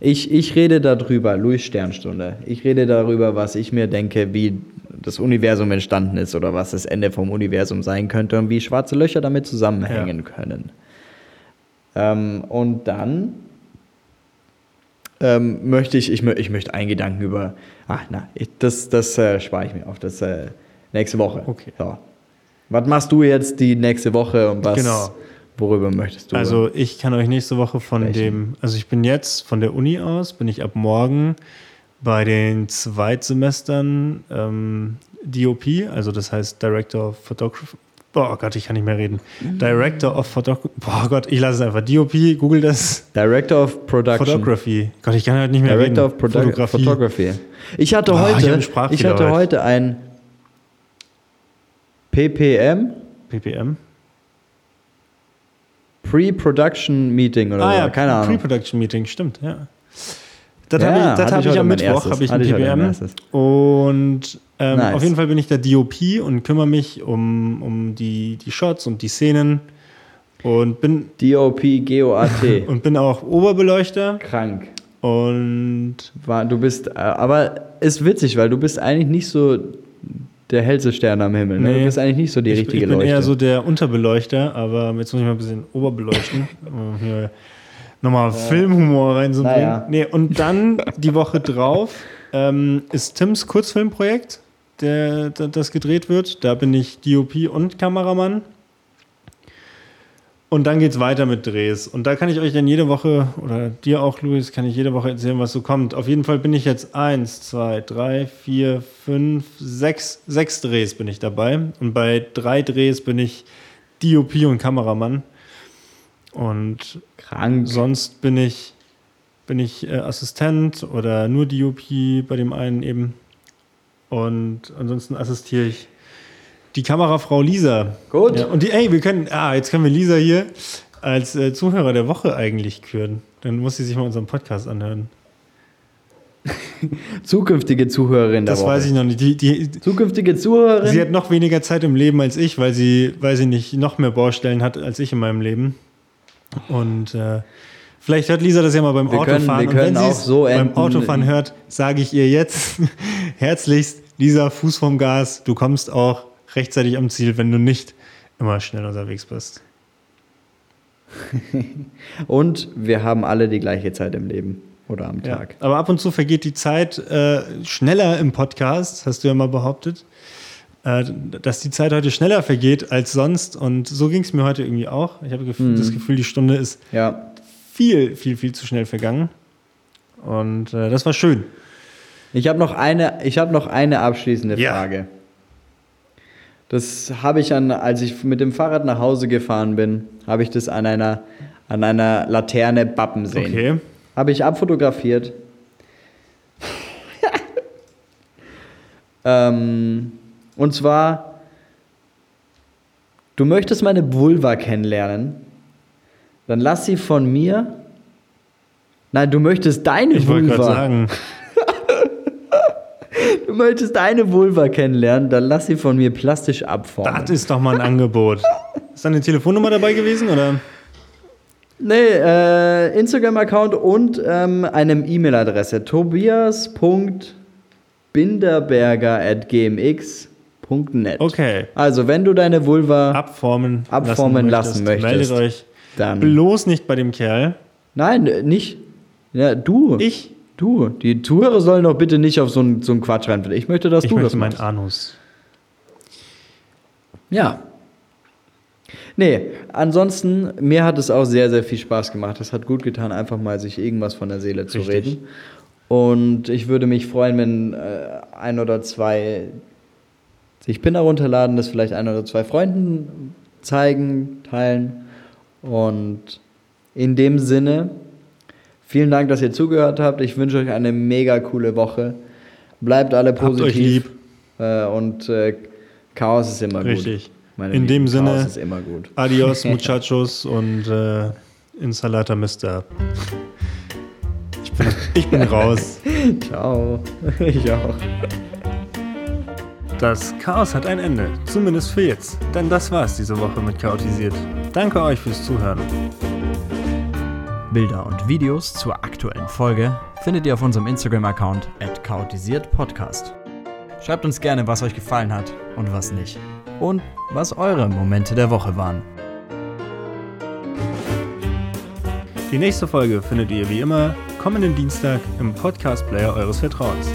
ich, ich rede darüber, Louis Sternstunde, ich rede darüber, was ich mir denke, wie das Universum entstanden ist oder was das Ende vom Universum sein könnte und wie schwarze Löcher damit zusammenhängen können. Ähm, und dann ähm, möchte ich, ich, ich möchte einen Gedanken über, ach na, ich, das, das äh, spare ich mir auf, das äh, nächste Woche. Okay. So. Was machst du jetzt die nächste Woche und was, Genau. worüber möchtest du? Also ich kann euch nächste Woche von Sprechen. dem, also ich bin jetzt von der Uni aus, bin ich ab morgen bei den Zweitsemestern ähm, DOP, also das heißt Director of Photography. Boah Gott, ich kann nicht mehr reden. Director of Photography. Boah Gott, ich lasse es einfach. DOP, google das. Director of Production. Photography. Gott, ich kann halt nicht mehr Director reden. of Produ Fotografie. Photography. Ich hatte ich hab heute, ich, Sprachfehler hatte heute. ein PPM, PPM. Pre-Production Meeting oder Ah so, ja, keine Ahnung. Pre-Production Meeting, stimmt, ja. Das Ja, habe ich, das hab ich ich am Mittwoch, habe ich ein ich PPM. Und ähm, Nice. auf jeden Fall bin ich der DOP und kümmere mich um, um die, die Shots und die Szenen und bin, DOP, G-O-A-T. und bin auch Oberbeleuchter Krank. und War, du bist, äh, aber ist witzig, weil du bist eigentlich nicht so der hellste Stern am Himmel. Ne? Nee. Du bist eigentlich nicht so die ich, richtige ich bin Leuchte. eher so der Unterbeleuchter, aber jetzt muss ich mal ein bisschen oberbeleuchten, um nochmal Filmhumor reinzubringen. Naja. Nee, und dann die Woche drauf ähm, ist Tims Kurzfilmprojekt, der, der, das gedreht wird. Da bin ich DOP und Kameramann. Und dann geht's weiter mit Drehs. Und da kann ich euch dann jede Woche, oder dir auch, Luis, kann ich jede Woche erzählen, was so kommt. Auf jeden Fall bin ich jetzt eins, zwei, drei, vier, fünf, sechs, sechs Drehs bin ich dabei. Und bei drei Drehs bin ich DOP und Kameramann. Und Krank. sonst bin ich, bin ich äh, Assistent oder nur DOP bei dem einen eben. Und ansonsten assistiere ich die Kamerafrau Lisa. Gut. Ja, und die, ey, wir können, ah, jetzt können wir Lisa hier als äh, Zuhörer der Woche eigentlich küren. Dann muss sie sich mal unseren Podcast anhören. Zukünftige Zuhörerin der Das Woche. weiß ich noch nicht. Die, die, Zukünftige Zuhörerin. sie hat noch weniger Zeit im Leben als ich, weil sie, weil sie nicht noch mehr Baustellen hat als ich in meinem Leben. Und äh, vielleicht hört Lisa das ja mal beim Wir können- Autofahren. wir Und wenn können sie auch so beim enden. Autofahren hört, sage ich ihr jetzt herzlichst, Lisa, Fuß vom Gas, du kommst auch rechtzeitig am Ziel, wenn du nicht immer schnell unterwegs bist. Und wir haben alle die gleiche Zeit im Leben oder am Ja. Tag. Aber ab und zu vergeht die Zeit äh, schneller im Podcast, hast du ja mal behauptet. Äh, dass die Zeit heute schneller vergeht als sonst. Und so ging es mir heute irgendwie auch. Ich habe gef Mhm. das Gefühl, die Stunde ist Ja. Viel, viel, viel zu schnell vergangen. Und äh, das war schön. Ich habe noch eine, ich habe noch eine abschließende Ja. Frage. Das habe ich an, als ich mit dem Fahrrad nach Hause gefahren bin, habe ich das an einer, an einer Laterne bappen sehen. Okay. Habe ich abfotografiert. ähm, und zwar, du möchtest meine Vulva kennenlernen, dann lass sie von mir. Nein, du möchtest deine Ich wollte gerade Vulva. sagen, Du möchtest deine Vulva kennenlernen, dann lass sie von mir plastisch abformen. das ist doch mal ein Angebot. Ist da eine Telefonnummer dabei gewesen? Oder? Nee, äh, Instagram-Account und ähm, eine E-Mail-Adresse. tobias.binderberger.gmx.net. Okay. Also, wenn du deine Vulva Abformen, Abformen lassen möchtest. Meldet euch dann. bloß nicht bei dem Kerl. Nein, äh, nicht. Ja, du. Ich, Du. Die Zuhörer sollen doch bitte nicht auf so einen so einen Quatsch rein. Ich möchte, dass ich du das möchte meinen machst. Anus. Ja. Nee, ansonsten, mir hat es auch sehr, sehr viel Spaß gemacht. Es hat gut getan, einfach mal sich irgendwas von der Seele zu Richtig. reden. Und ich würde mich freuen, wenn äh, ein oder zwei sich Pin herunterladen, das vielleicht ein oder zwei Freunden zeigen, teilen. Und in dem Sinne, vielen Dank, dass ihr zugehört habt. Ich wünsche euch eine mega coole Woche. Bleibt alle positiv. Habt euch lieb. Äh, und äh, Chaos ist immer Richtig. gut. Meine In dem Lieben, Sinne, Chaos ist immer gut. Adios, Muchachos und äh, Insalata Mister. Ich bin, ich bin raus. Ciao. Ich auch. Das Chaos hat ein Ende, zumindest für jetzt. Denn das war's diese Woche mit Chaotisiert. Danke euch fürs Zuhören. Bilder und Videos zur aktuellen Folge findet ihr auf unserem Instagram-Account at chaotisiertpodcast. Schreibt uns gerne, was euch gefallen hat und was nicht. Und was eure Momente der Woche waren. Die nächste Folge findet ihr wie immer kommenden Dienstag im Podcast-Player eures Vertrauens.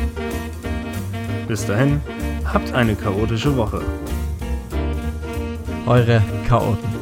Bis dahin, habt eine chaotische Woche. Eure Chaoten.